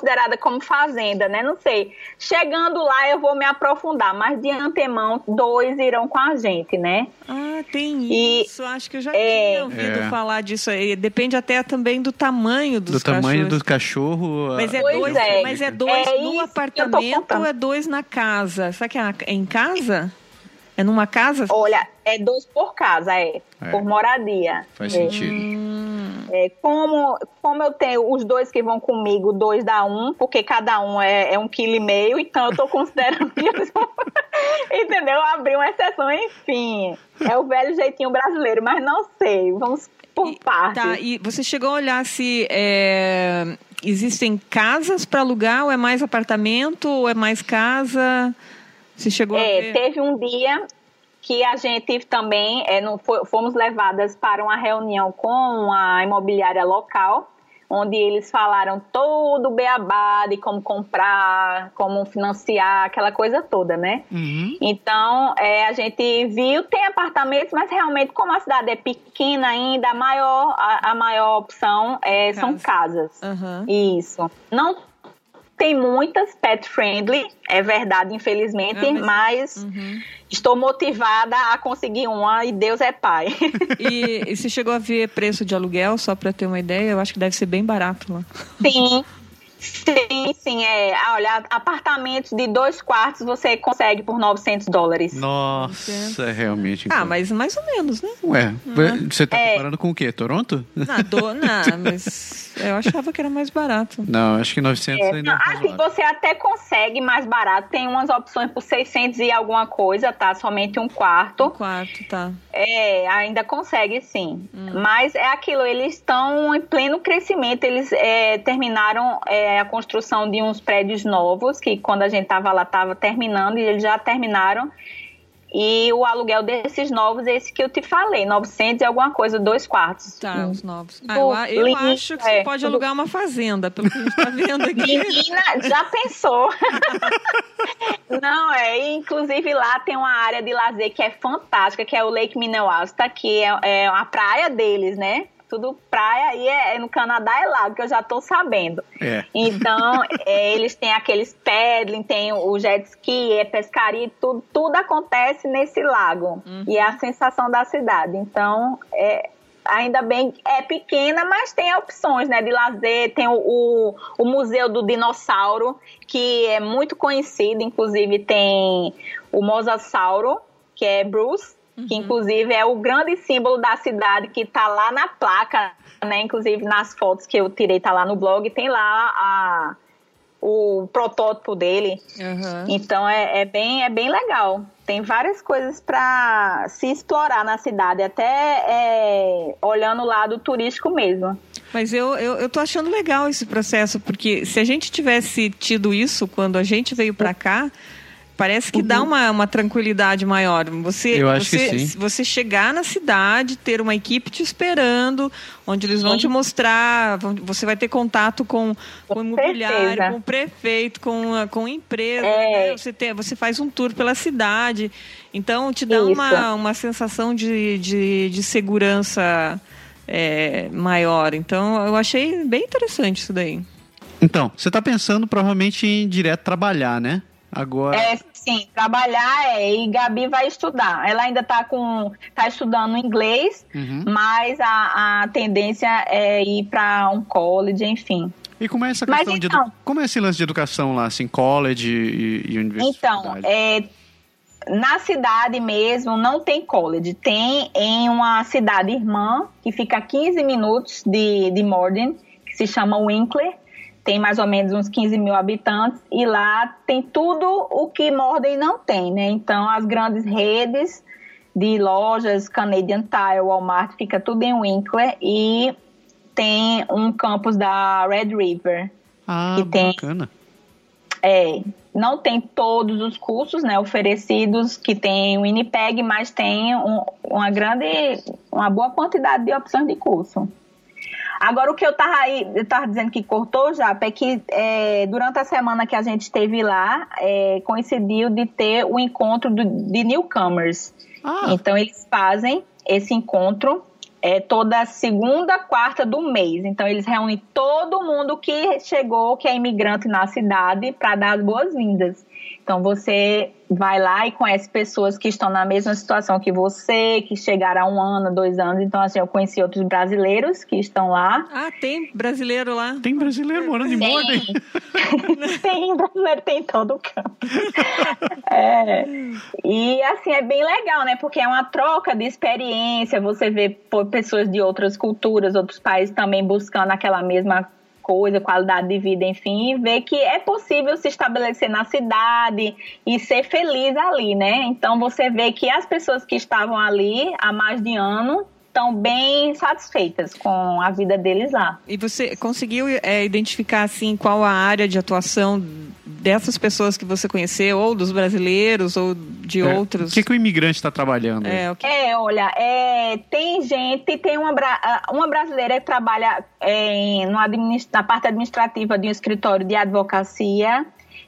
considerada como fazenda, né? Não sei. Chegando lá eu vou me aprofundar, mas de antemão dois irão com a gente, né? Ah, tem e, isso. Acho que eu já é, tinha ouvido é. falar disso aí. Depende até também do tamanho dos do cachorros. Do tamanho do cachorro. Mas é dois, é. Mas é dois é no apartamento ou é dois na casa? Será que é em casa? É numa casa? Olha, é dois por casa, é. é. Por moradia. Faz é. sentido. Hum. É, como, como eu tenho os dois que vão comigo, dois dá um, porque cada um é, é um quilo e meio, então eu tô considerando que eles vão, (laughs) entendeu? Abrir uma exceção, enfim. É o velho jeitinho brasileiro, mas não sei. Vamos por partes. Tá, e você chegou a olhar se é, existem casas para alugar, ou é mais apartamento, ou é mais casa? Você chegou é, a ver? Teve um dia que a gente também é, não, fomos levadas para uma reunião com a imobiliária local, onde eles falaram todo o beabá de como comprar, como financiar, aquela coisa toda, né? Uhum. Então, é, a gente viu, tem apartamentos, mas realmente, como a cidade é pequena ainda, a maior, a, a maior opção é, Casa. são casas. Uhum. Isso. Não tem muitas pet friendly, é verdade, infelizmente, é, mas, mas uhum. estou motivada a conseguir uma e Deus é pai. (laughs) E, e você chegou a ver preço de aluguel, só para ter uma ideia? Eu acho que deve ser bem barato lá. Sim, Sim, sim, é. Ah, olha, apartamentos de dois quartos você consegue por 900 dólares. Nossa, é realmente. Ah, mas mais ou menos, né? Ué, uhum. você tá é. comparando com o quê? Toronto? Não, do, não, (laughs) mas eu achava que era mais barato. Não, acho que 900 é, ainda é Assim, você até consegue mais barato. Tem umas opções por 600 e alguma coisa, tá? Somente um quarto. Um quarto, tá. É, ainda consegue sim. Hum. Mas é aquilo, eles estão em pleno crescimento. Eles é, terminaram... É, a construção de uns prédios novos, que quando a gente estava lá estava terminando e eles já terminaram. E o aluguel desses novos é esse que eu te falei, 900 e alguma coisa, dois quartos. Tá, os novos. Ah, eu, eu acho que você é, pode alugar uma fazenda, pelo que a gente está vendo aqui. Menina, já pensou? (laughs) Não, é, inclusive lá tem uma área de lazer que é fantástica, que é o Lake Minnewaska, que é, é a praia deles, né? Tudo praia e é, no Canadá é lago, que eu já tô sabendo. É. Então, (laughs) é, eles têm aqueles paddling, tem o jet ski, é pescaria, tudo, tudo acontece nesse lago. Uhum. E é a sensação da cidade. Então, é, ainda bem é pequena, mas tem opções, né, de lazer. Tem o, o, o, Museu do Dinossauro, que é muito conhecido, inclusive tem o Mosasauro, que é Bruce, uhum. que inclusive é o grande símbolo da cidade que está lá na placa, né? Inclusive nas fotos que eu tirei, tá lá no blog, tem lá a o protótipo dele. Uhum. Então é, é, bem, é bem legal. Tem várias coisas para se explorar na cidade, até é, olhando o lado turístico mesmo. Mas eu, eu, eu tô achando legal esse processo, porque se a gente tivesse tido isso quando a gente veio para cá, Parece que uhum. dá uma, uma tranquilidade maior. Você, Eu acho você, que sim. você chegar na cidade, ter uma equipe te esperando, onde eles vão sim. te mostrar, vão, você vai ter contato com, com o imobiliário, com o prefeito, com, a, com empresa. É. Né? Você, tem, você faz um tour pela cidade. Então, te dá uma, uma sensação de, de, de segurança é, maior. Então, eu achei bem interessante isso daí. Então, você está pensando provavelmente em direto trabalhar, né? Agora. É, sim, trabalhar é, e Gabi vai estudar. Ela ainda está com. tá estudando inglês, uhum. mas a, a tendência é ir para um college, enfim. E como é essa questão então, de como é esse lance de educação lá, assim, college e, e universidade? Então, é, na cidade mesmo não tem college, tem em uma cidade irmã que fica a 15 minutos de, de Morden, que se chama Winkler tem mais ou menos uns 15 mil habitantes e lá tem tudo o que Morden não tem, né? Então as grandes redes de lojas, Canadian Tire, Walmart, fica tudo em Winkler e tem um campus da Red River. Ah, que tem, bacana. É, não tem todos os cursos né, oferecidos que tem o Winnipeg, mas tem um, uma grande, uma boa quantidade de opções de curso. Agora, o que eu tava aí, eu tava dizendo que cortou já, é que é, durante a semana que a gente esteve lá, é, coincidiu de ter o encontro do, de newcomers. Ah. Então, eles fazem esse encontro é, toda segunda, quarta do mês. Então, eles reúnem todo mundo que chegou, que é imigrante na cidade, para dar as boas-vindas. Então você vai lá e conhece pessoas que estão na mesma situação que você, que chegaram há um ano, dois anos. Então, assim, eu conheci outros brasileiros que estão lá. Ah, tem brasileiro lá? Tem brasileiro morando em Morden? (laughs) tem brasileiro, tem todo o campo. (laughs) é. E, assim, é bem legal, né? Porque é uma troca de experiência. Você vê pessoas de outras culturas, outros países também buscando aquela mesma coisa, qualidade de vida, enfim, ver que é possível se estabelecer na cidade e ser feliz ali, né? Então você vê que as pessoas que estavam ali há mais de ano estão bem satisfeitas com a vida deles lá. E você conseguiu é, identificar assim qual a área de atuação dessas pessoas que você conheceu, ou dos brasileiros, ou de é, outros? O que, que o imigrante está trabalhando? É, que... é, olha, é, tem gente, tem uma, uma brasileira que trabalha é, em, no na parte administrativa de um escritório de advocacia.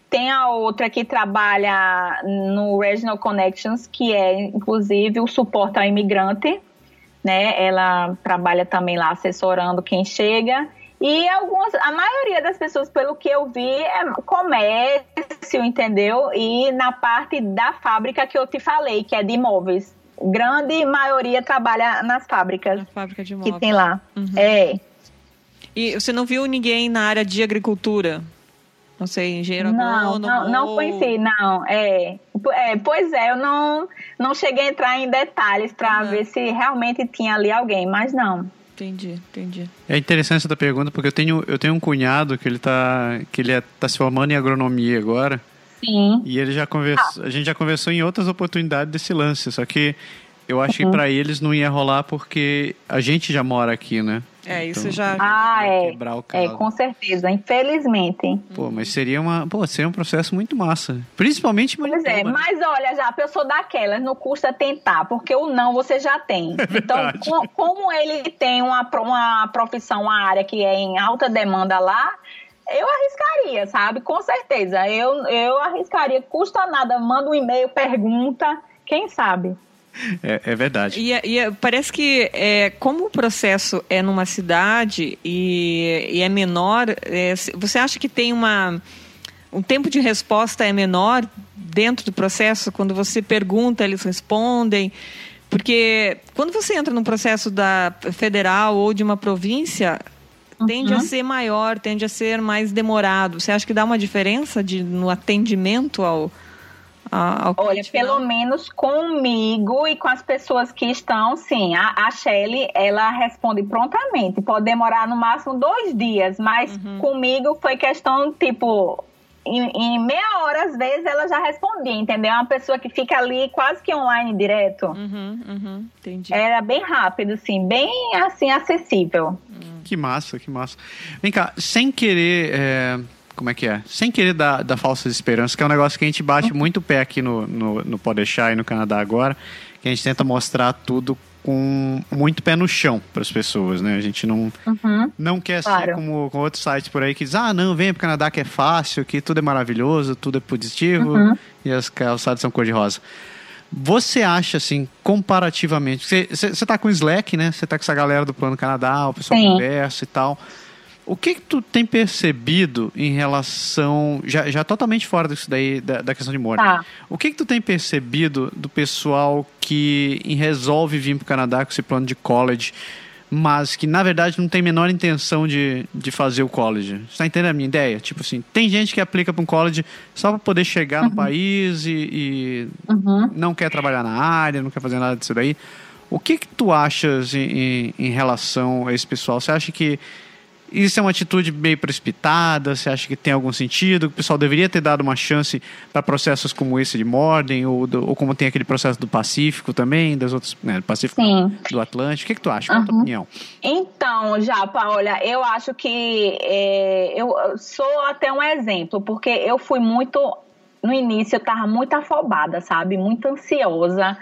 Tem a outra que trabalha no Regional Connections, que é, inclusive, o suporte ao imigrante né? Ela trabalha também lá assessorando quem chega. E algumas, a maioria das pessoas, pelo que eu vi, é comércio, entendeu? E na parte da fábrica que eu te falei, que é de imóveis. Grande maioria trabalha nas fábricas. Na fábrica de imóveis. Que tem lá. Uhum. É. E você não viu ninguém na área de agricultura? Não sei, engenheiro não, Não, não conheci, não. É, é, pois é, eu não, não cheguei a entrar em detalhes para uhum. ver se realmente tinha ali alguém, mas não. Entendi, entendi. É interessante essa pergunta, porque eu tenho, eu tenho um cunhado que ele tá, que ele é, tá se formando em agronomia agora. Sim. E ele já conversou, ah. a gente já conversou em outras oportunidades desse lance, só que eu acho uhum. que para eles não ia rolar porque a gente já mora aqui, né? É, isso então, já. Ah, é. É, com certeza, infelizmente. Pô, mas seria uma. Pô, seria um processo muito massa. Principalmente Pois é, mas olha, já a pessoa daquelas não custa tentar, porque o não você já tem. (laughs) É então, com, como ele tem uma, uma profissão, uma área que é em alta demanda lá, eu arriscaria, sabe? Com certeza. Eu, eu arriscaria, custa nada, manda um e-mail, pergunta, quem sabe? É, é verdade. E, e, parece que, é, como o processo é numa cidade e, e é menor, é, você acha que tem uma. Um tempo de resposta é menor dentro do processo? Quando você pergunta, eles respondem? Porque quando você entra num processo da federal ou de uma província, tende a Uhum. ser maior, tende a ser mais demorado. Você acha que dá uma diferença de, no atendimento ao, ao Olha, cliente pelo menos comigo e com as pessoas que estão, sim. A, a Shelly, ela responde prontamente. Pode demorar no máximo dois dias, mas Uhum. comigo foi questão, tipo, em, em meia hora, às vezes, ela já respondia, entendeu? É uma pessoa que fica ali quase que online direto. Uhum, uhum, entendi. Era bem rápido, assim, bem, assim, acessível. Que massa, que massa. Vem cá, sem querer. é, como é que é? Sem querer dar, dar falsas esperanças, que é um negócio que a gente bate muito o pé aqui no, no, no Podeixar e no Canadá agora, que a gente tenta mostrar tudo com muito pé no chão para as pessoas, né? A gente não, Uhum. não quer ser Claro. como com outros sites por aí que dizem, ah, não, venha para o Canadá que é fácil, que tudo é maravilhoso, tudo é positivo Uhum. e as calçadas são cor-de-rosa. Você acha, assim, comparativamente, você, você, você tá com o Slack, né? Você tá com essa galera do Plano Canadá, o pessoal Sim. conversa e tal. O que que tu tem percebido em relação, já, já totalmente fora disso daí, da, da questão de morte, Tá. o que que tu tem percebido do pessoal que resolve vir pro Canadá com esse plano de college, mas que na verdade não tem a menor intenção de, de fazer o college? Você tá entendendo a minha ideia? Tipo assim, tem gente que aplica para um college só para poder chegar no país e, e Uhum. não quer trabalhar na área, não quer fazer nada disso daí. O que que tu achas em, em, em relação a esse pessoal? Você acha que isso é uma atitude meio precipitada? Você acha que tem algum sentido? Que o pessoal deveria ter dado uma chance para processos como esse de Morden ou, do- ou como tem aquele processo do Pacífico também, das outras, né, do Pacífico, Sim. do Atlântico? O que que tu acha? Qual a tua Uhum. opinião? Então, Japa, olha, eu acho que é, eu sou até um exemplo, porque eu fui muito. No início eu estava muito afobada, sabe? Muito ansiosa.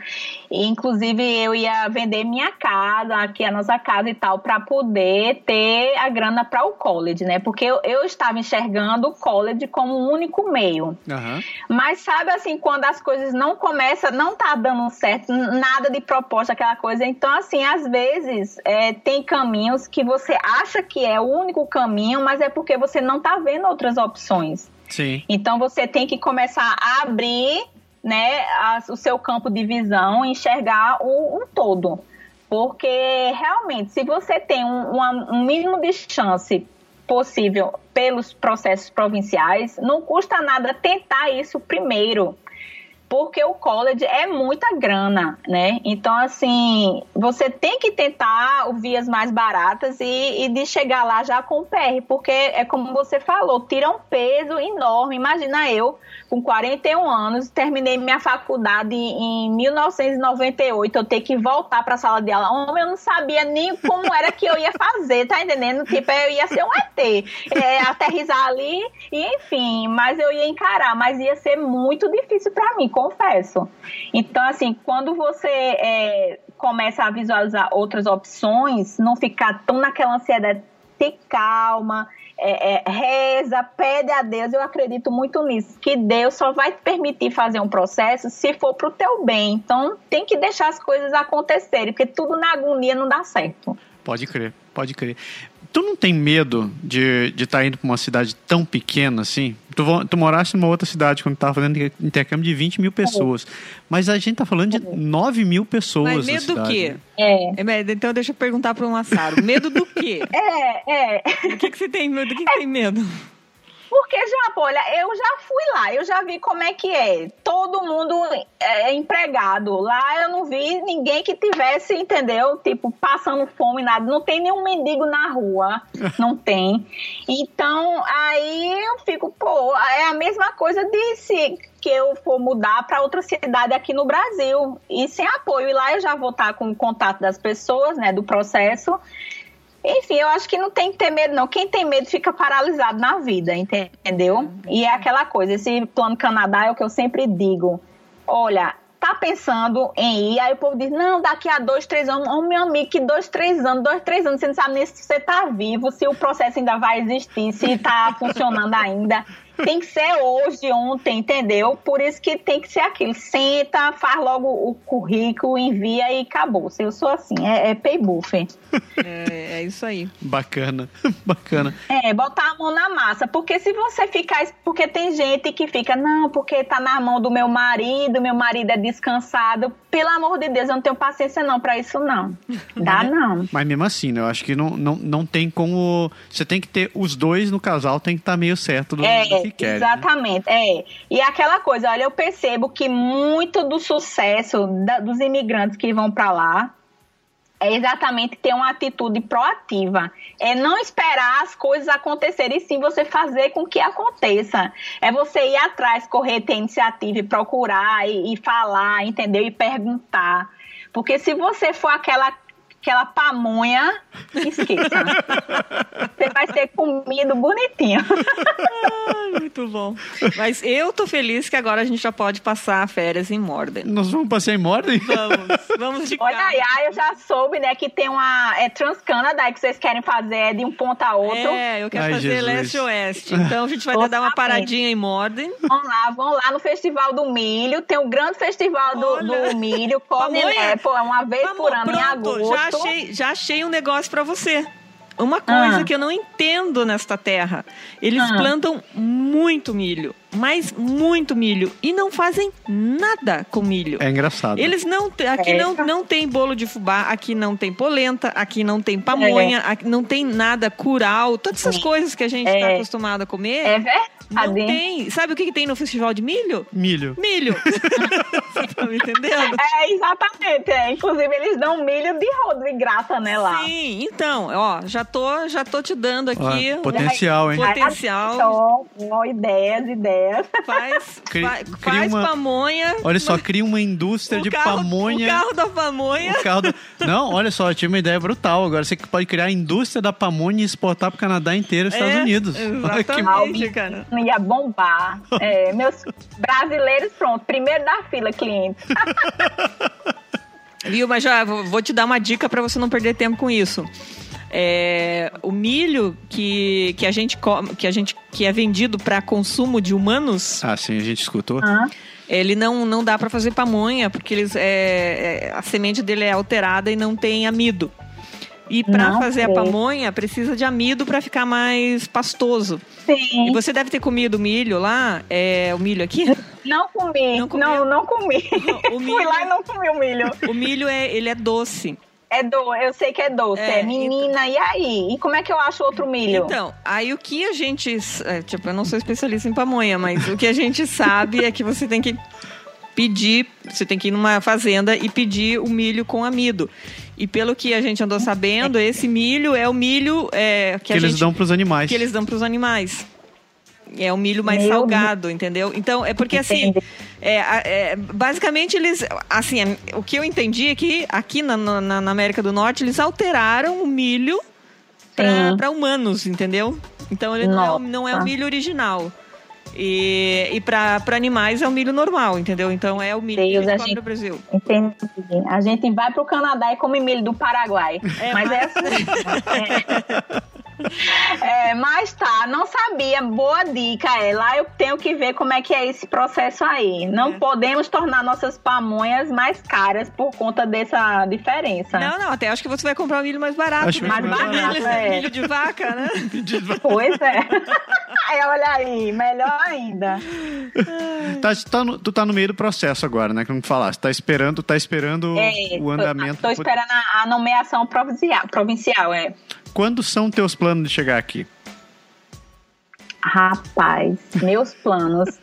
E, inclusive, eu ia vender minha casa, aqui a nossa casa e tal, para poder ter a grana para o college, né? Porque eu, eu estava enxergando o college como o único meio. Aham. Mas sabe assim, quando as coisas não começam, não tá dando certo, nada de proposta, aquela coisa. Então, assim, às vezes é, tem caminhos que você acha que é o único caminho, mas é porque você não tá vendo outras opções. Sim. Então você tem que começar a abrir né, a- o seu campo de visão, enxergar o, um todo. Porque realmente, se você tem um, uma- um mínimo de chance possível pelos processos provinciais, não custa nada tentar isso primeiro. Porque o college é muita grana, né? Então, assim, você tem que tentar vias mais baratas e, e de chegar lá já com o PR, porque é como você falou, tira um peso enorme. Imagina eu, com 41 anos, terminei minha faculdade em 1998, eu ter que voltar para a sala de aula. Homem, eu não sabia nem como era que eu ia fazer, tá entendendo? Tipo, eu ia ser um ET, é, aterrizar ali, e enfim, mas eu ia encarar, mas ia ser muito difícil para mim, confesso. Então, assim, quando você é, começa a visualizar outras opções, não ficar tão naquela ansiedade, ter calma, é, é, reza, pede a Deus, eu acredito muito nisso, que Deus só vai te permitir fazer um processo se for pro teu bem. Então, tem que deixar as coisas acontecerem, porque tudo na agonia não dá certo. Pode crer, pode crer. Tu não tem medo de estar de tá indo para uma cidade tão pequena assim? Tu, tu moraste numa outra cidade quando tava fazendo intercâmbio de 20 mil pessoas. Mas a gente tá falando de 9 mil pessoas. Mas na medo do quê? É. É, Então deixa eu perguntar para o Massaro. Medo do quê? (laughs) É, é. Do que, que você tem medo? Do que, que tem medo? (laughs) Porque já, pô, olha, eu já fui lá, eu já vi como é que é. Todo mundo é empregado. Lá eu não vi ninguém que tivesse, entendeu? Tipo, passando fome, nada. Não tem nenhum mendigo na rua. (laughs) Não tem. Então, aí eu fico, pô, é a mesma coisa de se que eu for mudar para outra cidade aqui no Brasil. E sem apoio. E lá eu já vou estar com o contato das pessoas, né, do processo. Enfim, eu acho que não tem que ter medo, não. Quem tem medo fica paralisado na vida, entendeu? E é aquela coisa, esse plano Canadá é o que eu sempre digo. Olha, tá pensando em ir, aí o povo diz, não, daqui a dois, três anos, oh, meu amigo, que dois, três anos, dois, três anos, você não sabe nem se você tá vivo, se o processo ainda vai existir, se tá (laughs) funcionando ainda. Tem que ser hoje, ontem, entendeu? Por isso que tem que ser aquilo. Senta, faz logo o currículo, envia e acabou. Se eu sou assim, é, é pay buff. É, é isso aí. Bacana, (laughs) bacana. É, botar a mão na massa. Porque se você ficar. Porque tem gente que fica, não, porque tá na mão do meu marido, meu marido é descansado. Pelo amor de Deus, eu não tenho paciência não pra isso, não. Dá não. Mas mesmo assim, né? Eu acho que não, não, não tem como. Você tem que ter os dois no casal, tem que estar meio certo do, É, do que quer. Né? exatamente. É. E aquela coisa, olha, eu percebo que muito do sucesso da- dos imigrantes que vão pra lá é exatamente ter uma atitude proativa. É não esperar as coisas acontecerem, e sim você fazer com que aconteça. É você ir atrás, correr, ter iniciativa e procurar e, e falar, entendeu? E perguntar. Porque se você for aquela aquela pamonha, esqueça. (laughs) você vai ser comido bonitinho. Muito bom. Mas eu tô feliz que agora a gente já pode passar férias em Morden. Nós vamos passar em Morden? Vamos, vamos de Olha aí, ah, eu já soube, né, que tem uma é Transcanada aí que vocês querem fazer é de um ponto a outro. É, eu quero Ai, fazer Jesus. leste e oeste. Então a gente vai dar uma paradinha em Morden. Vão lá, vão lá no Festival do Milho. Tem o grande Festival do, do Milho. Come Pamonha. Apple, é uma vez Vamos, por ano em pronto, agosto. já achei, já achei um negócio pra você. Uma coisa Ah. que eu não entendo nesta terra. Eles Ah. plantam muito milho, mas muito milho e não fazem nada com milho. É engraçado. Eles não aqui É. não, não tem bolo de fubá, aqui não tem polenta, aqui não tem pamonha, aqui não tem nada curau, todas essas Sim. coisas que a gente está É. acostumado a comer. É não verdade. tem. Sabe o que, que tem no festival de milho? Milho. Milho. Você (laughs) tá me entendendo? É, exatamente. É. Inclusive, eles dão milho de rodo graça, né, lá. Sim, então, ó, já tô, já tô te dando aqui Ó, um potencial, hein? potencial. Só, ó, ideias, Faz, Cri- faz uma- pamonha. Olha só, cria uma indústria o de carro, pamonha. O carro da pamonha. O carro do- Não, olha só, eu tive uma ideia brutal. Agora você pode criar a indústria da pamonha e exportar pro Canadá inteiro e Estados É, Unidos. (laughs) Que- Exatamente, cara. Não ia bombar. É, meus brasileiros, pronto. Primeiro da fila, cliente. Viu? Mas já vou vou te dar uma dica para você não perder tempo com isso. É, o milho que, que a gente come, que a gente que é vendido para consumo de humanos, Ah, sim, a gente escutou. Hã? ele não, não dá para fazer pamonha porque eles é, é, a semente dele é alterada e não tem amido. E para Não fazer a sei. pamonha precisa de amido para ficar mais pastoso. Sim. E você deve ter comido milho lá, é, o milho aqui. Não comi. Não Não, comeu? não, comi. (laughs) O milho- Fui lá e não comi o milho. O milho é, ele é doce. É do, eu sei que é doce. É, É, menina, e aí? E como é que eu acho outro milho? Então, aí o que a gente. é, tipo, eu não sou especialista em pamonha, mas o que a gente sabe é que você tem que pedir, você tem que ir numa fazenda e pedir o milho com amido. E pelo que a gente andou sabendo, esse milho é o milho é, que, Que a eles gente, dão pros animais. que eles dão para os animais. É o milho mais Meu salgado, entendeu? Então, é porque assim, é, é, basicamente eles, assim, é, o que eu entendi é que aqui na, na, na América do Norte eles alteraram o milho para humanos, entendeu? Então ele não é, o- não é o milho original. E, e para animais é o milho normal, entendeu? Então é o milho que a Deus, gente a gente- no Brasil. Entendi. A gente vai pro Canadá e come milho do Paraguai. É, mas é assim. É. (laughs) (laughs) É, mas tá, não sabia. Boa dica, é. Lá eu tenho que ver como é que é esse processo aí. Não É. podemos tornar nossas pamonhas mais caras por conta dessa diferença. Não, não, até acho que você vai comprar o milho mais barato. Acho né? mais barato, milho, é. milho de vaca, né? (laughs) Pois é. Aí, olha aí, melhor ainda. Tá, tá no- tu tá no meio do processo agora, né? Como tu falaste. Tá esperando, tá esperando É, o andamento. Tô, tô esperando a, a nomeação provincial, provincial, é. Quando são teus planos de chegar aqui? Rapaz, meus planos.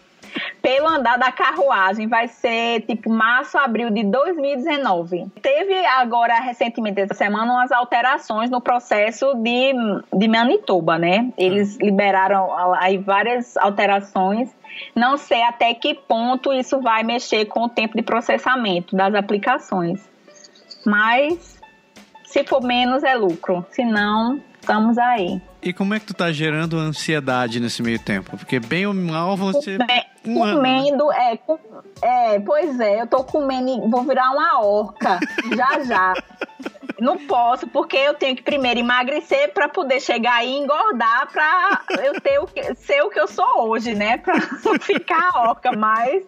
Pelo andar da carruagem vai ser tipo março, abril de 2019. Teve agora, recentemente, essa semana, umas alterações no processo de, de Manitoba, né? Eles liberaram aí várias alterações. Não sei até que ponto isso vai mexer com o tempo de processamento das aplicações. Mas, se for menos, é lucro. Se não, estamos aí. E como é que tu tá gerando ansiedade nesse meio tempo? Porque bem ou mal você. Um né? comendo, é, é, pois é, eu tô comendo, vou virar uma orca, já já. não posso, porque eu tenho que primeiro emagrecer para poder chegar e engordar para eu ter o que, ser o que eu sou hoje, né? Para não (laughs) ficar oca, mas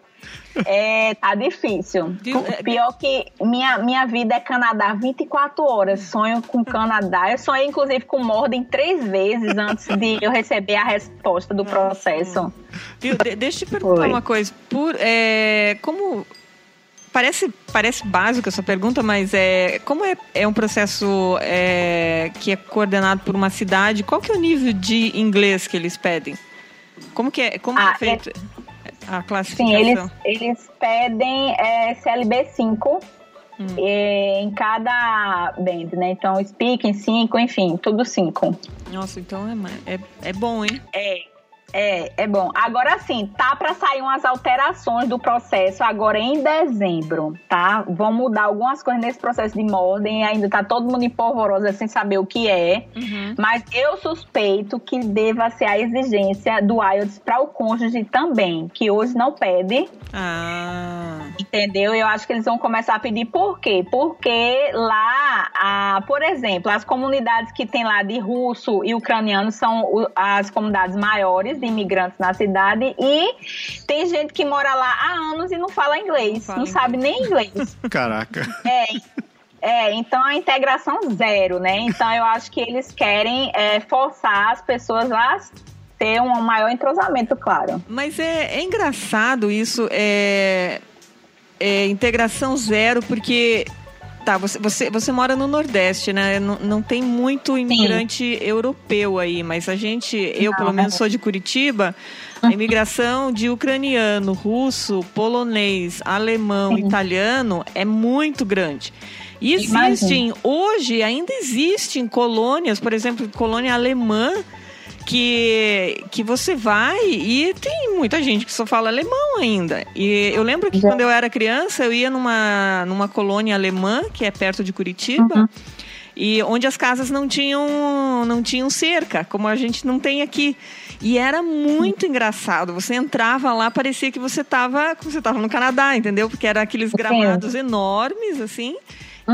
é, tá difícil. É, pior que minha, minha vida é Canadá 24 horas. Sonho com Canadá. Eu sonhei, inclusive, com Morden três vezes antes de eu receber a resposta do processo. Viu? De deixa eu te perguntar Foi. uma coisa. Por, é, como Parece, parece básico essa pergunta, mas é, como é, é um processo é, que é coordenado por uma cidade, qual que é o nível de inglês que eles pedem? Como que é, como ah, é feito é, a classificação? Sim, eles, eles pedem é, CLB 5 hum. em cada band, né? Então, speaking 5, enfim, tudo 5. Nossa, então é, é, é bom, hein? É, é, é bom. Agora sim, tá para sair umas alterações do processo agora em dezembro, tá? Vão mudar algumas coisas nesse processo de modem, ainda tá todo mundo em polvorosa sem saber o que é, uhum. mas eu suspeito que deva ser a exigência do IELTS para o cônjuge também, que hoje não pede. Ah. Entendeu? Eu acho que eles vão começar a pedir por quê? Porque lá, a, por exemplo, as comunidades que tem lá de russo e ucraniano são as comunidades maiores de imigrantes na cidade e tem gente que mora lá há anos e não fala inglês, não, fala não sabe nem inglês. (laughs) Caraca. É, é, então a integração zero, né? Então eu acho que eles querem é, forçar as pessoas lá ter um maior entrosamento, claro. Mas é, é engraçado isso, é, é, integração zero, porque Tá, você, você, você mora no Nordeste, né? Não, não tem muito imigrante Sim. europeu aí, mas a gente, eu não, pelo menos sou de Curitiba, a uhum. imigração de ucraniano, russo, polonês, alemão, Sim. italiano é muito grande. E existem, hoje ainda existem colônias, por exemplo, colônia alemã, que, que você vai e tem muita gente que só fala alemão ainda. E eu lembro que quando eu era criança, eu ia numa, numa colônia alemã, que é perto de Curitiba. Uhum. E onde as casas não tinham, não tinham cerca, como a gente não tem aqui. E era muito engraçado. Você entrava lá, parecia que você estava você no Canadá, entendeu? Porque eram aqueles gramados enormes, assim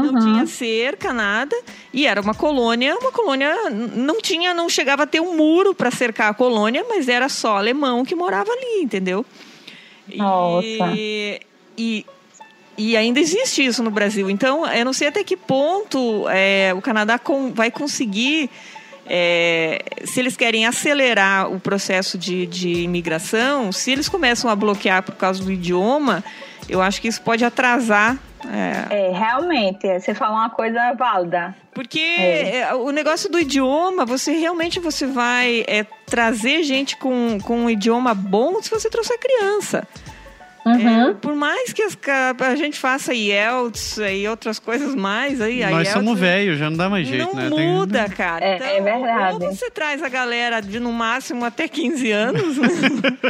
uhum. não tinha cerca, nada. E era uma colônia, uma colônia não tinha, não chegava a ter um muro para cercar a colônia, mas era só alemão que morava ali, entendeu? Nossa. E, e, e ainda existe isso no Brasil. Então, eu não sei até que ponto é, o Canadá com, vai conseguir. É, se eles querem acelerar o processo de, de imigração, se eles começam a bloquear por causa do idioma, eu acho que isso pode atrasar é. é, realmente, você falou uma coisa válida. Porque é. é. o negócio do idioma, você realmente você vai é, trazer gente com, com um idioma bom se você trouxer criança. Uhum. É, por mais que as, a gente faça IELTS e outras coisas mais, aí Nós somos velhos, já não dá mais jeito, não né? muda, Tem... (laughs) cara. É, então, é verdade. Ou você traz a galera de no máximo até 15 anos né?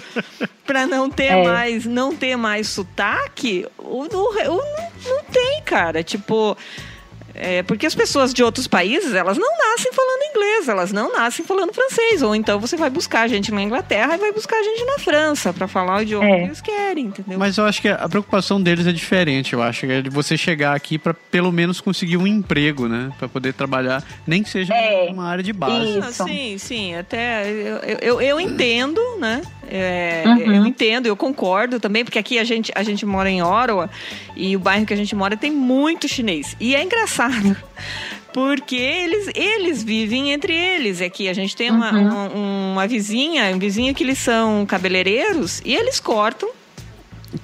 (laughs) para não ter é. mais, não ter mais sotaque, o, o, o, não tem, cara. Tipo, é, porque as pessoas de outros países, elas não nascem falando inglês, elas não nascem falando francês. Ou então você vai buscar gente na Inglaterra e vai buscar gente na França para falar o idioma é. que eles querem, entendeu? Mas eu acho que a preocupação deles é diferente. Eu acho que é de você chegar aqui para pelo menos conseguir um emprego, né? Para poder trabalhar, nem que seja é. uma área de base. Ah, sim, sim. Até eu, eu, eu entendo, né? É, uhum. Eu entendo, eu concordo também, porque aqui a gente, a gente mora em Ottawa e o bairro que a gente mora tem muito chinês. E é engraçado, porque eles, eles vivem entre eles. Aqui a gente tem uma, uhum. uma, uma vizinha, um vizinho que eles são cabeleireiros e eles cortam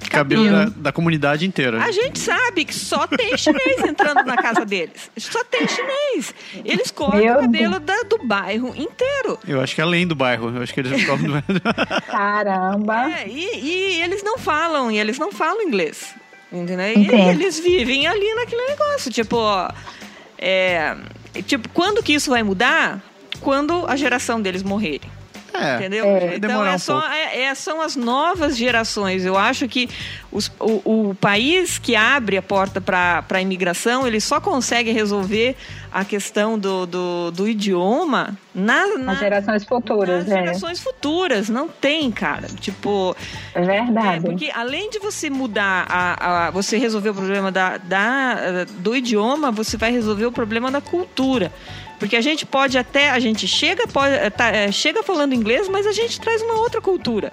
cabelo da, da, comunidade inteira. A gente sabe que só tem chinês entrando na casa deles. Só tem chinês. Eles cortam o cabelo da, do bairro inteiro. Eu acho que é além do bairro. Eu acho que eles cortam do Caramba. É, e, e, eles não falam, e eles não falam inglês. Entendeu? E eles vivem ali naquele negócio. Tipo, ó, é, tipo, quando que isso vai mudar? Quando a geração deles morrerem. É, entendeu? É, então é um só, é, é, são as novas gerações. Eu acho que os, o, o, país que abre a porta para a imigração, ele só consegue resolver a questão do, do, do, idioma Na, na, Nas gerações futuras, nas é. gerações futuras, não tem, cara. Tipo, É verdade. é, porque além de você mudar, a, a- você resolver o problema da, da- do idioma, você vai resolver o problema da cultura. Porque a gente pode até, a gente chega, pode, eh, tá, eh, chega falando inglês, mas a gente traz uma outra cultura.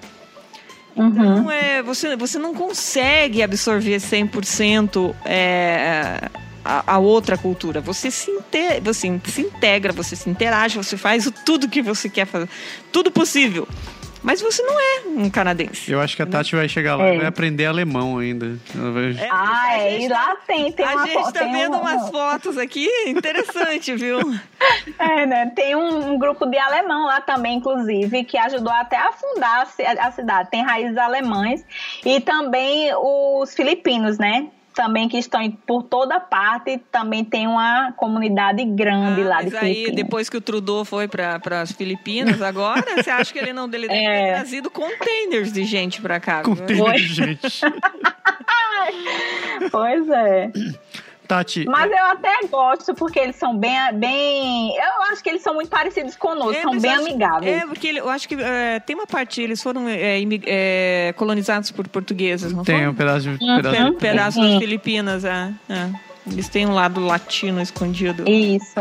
Uhum. Então, é, você, você não consegue absorver 100% é, a, a outra cultura. Você se, inte- você se integra, você se interage, você faz o- tudo que você quer fazer. Tudo possível. Mas você não é um canadense. Eu acho que a Tati vai chegar lá É. e vai aprender alemão ainda. Ela vai- É, Ah, a é, gente e lá tem, tem a uma gente fo- tá tem vendo um- umas fotos aqui, interessante, viu? (laughs) É, né? Tem um, um grupo de alemão lá também, inclusive, que ajudou até a fundar a a cidade. Tem raízes alemães e também os filipinos, né? Também que estão por toda parte, também tem uma comunidade grande Ah, lá de mas aí, Filipinas. depois que o Trudeau foi para as Filipinas, agora, você acha que ele não dele deve ter É. trazido containers de gente para cá? viu? Container Oi? de gente. (laughs) Pois é. (coughs) Tati, Mas eu até gosto, porque eles são bem, bem. Eu acho que eles são muito parecidos conosco, É, são bem acho- amigáveis. É, porque ele- eu acho que é, tem uma parte, eles foram é, é, colonizados por portugueses, não tem um pedaço de. Uhum. Pedaço Pe- de... pedaço das Uhum. Filipinas, é, é. Eles têm um lado latino escondido. Isso.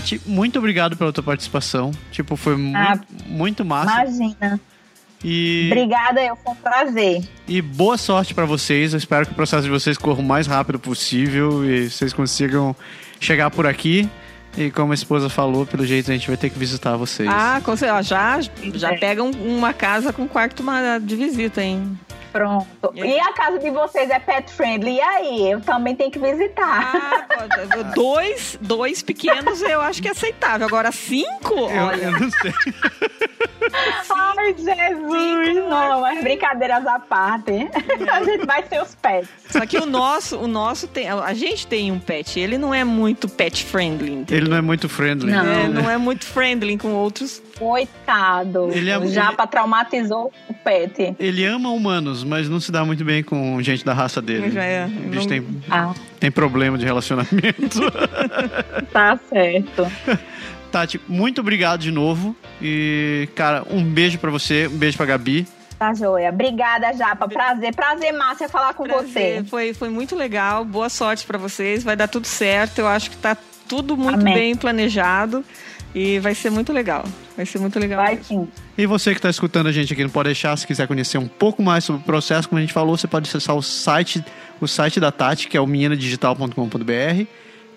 Tati, muito obrigado pela tua participação. Tipo, foi Ah, muito massa. Imagina. E, Obrigada, eu foi um prazer. e boa sorte pra vocês. Eu espero que o processo de vocês corra o mais rápido possível e vocês consigam chegar por aqui. E como a esposa falou, pelo jeito a gente vai ter que visitar vocês. Ah, com certeza, já, já É. pegam uma casa com quarto de visita, hein? Pronto. E? E a casa de vocês é pet friendly? E aí? Eu também tenho que visitar. Ah, (laughs) dois, dois pequenos eu acho que é aceitável. Agora cinco, eu, olha. eu não sei. (laughs) Ai, Jesus! Não, mas brincadeiras à parte. (laughs) A gente vai ter os pets. Só que o nosso, o nosso tem. A gente tem um pet. Ele não é muito pet friendly. entendeu? Ele não é muito friendly. Não. É, né? não é muito friendly com outros. Coitado. Ele é- Já ele- pra traumatizou o pet. Ele ama humanos, mas não se dá muito bem com gente da raça dele. Já é, O bicho não- tem, Ah, tem problema de relacionamento. (laughs) tá certo. (laughs) Tati, muito obrigado de novo. E, cara, um beijo pra você, um beijo pra Gabi. Tá joia. Obrigada, Japa. Prazer, prazer, Márcia, falar com Prazer. você. Foi, foi muito legal. Boa sorte pra vocês. Vai dar tudo certo. Eu acho que tá tudo muito Amém. bem planejado. E vai ser muito legal. Vai ser muito legal. Vai. E você que está escutando a gente aqui no Pode Deixar, se quiser conhecer um pouco mais sobre o processo, como a gente falou, você pode acessar o site, o site da Tati, que é o minanadigital.com.br.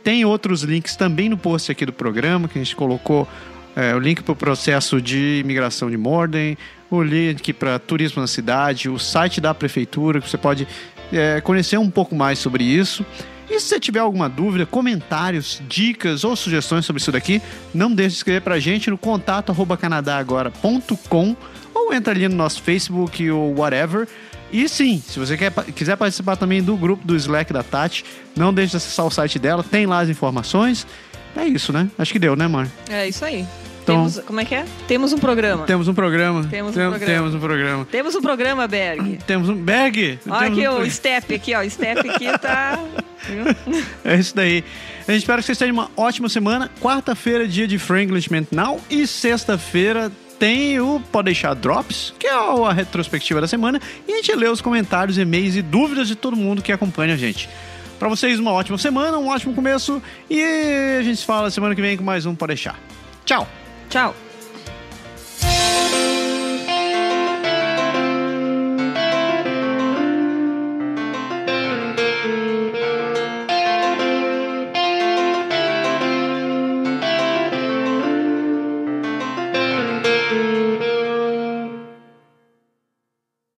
Tem outros links também no post aqui do programa, que a gente colocou é, o link para o processo de imigração de Morden, o link para turismo na cidade, o site da prefeitura, que você pode é, conhecer um pouco mais sobre isso. E se você tiver alguma dúvida, comentários, dicas ou sugestões sobre isso daqui, não deixe de escrever pra gente no contato canadagora.com ou entra ali no nosso Facebook ou whatever. E sim, se você quer, quiser participar também do grupo do Slack da Tati, não deixe de acessar o site dela, tem lá as informações. É isso, né? Acho que deu, né, mãe? É isso aí. Então- Temos, como é que é? Temos um programa. Temos um programa. Temos um Tem- programa. Temos um programa. Temos um programa, Berg. Temos um Berg! Olha aqui um o Step aqui, ó. O Step aqui tá. É isso daí. A gente espera que vocês tenham uma ótima semana. Quarta-feira, dia de Franglishment Now. E sexta-feira tem o Pode Deixar Drops, que é a retrospectiva da semana. E a gente lê os comentários, e-mails e dúvidas de todo mundo que acompanha a gente. Pra vocês, uma ótima semana, um ótimo começo. E a gente se fala semana que vem com mais um Pode Deixar. Tchau! Tchau.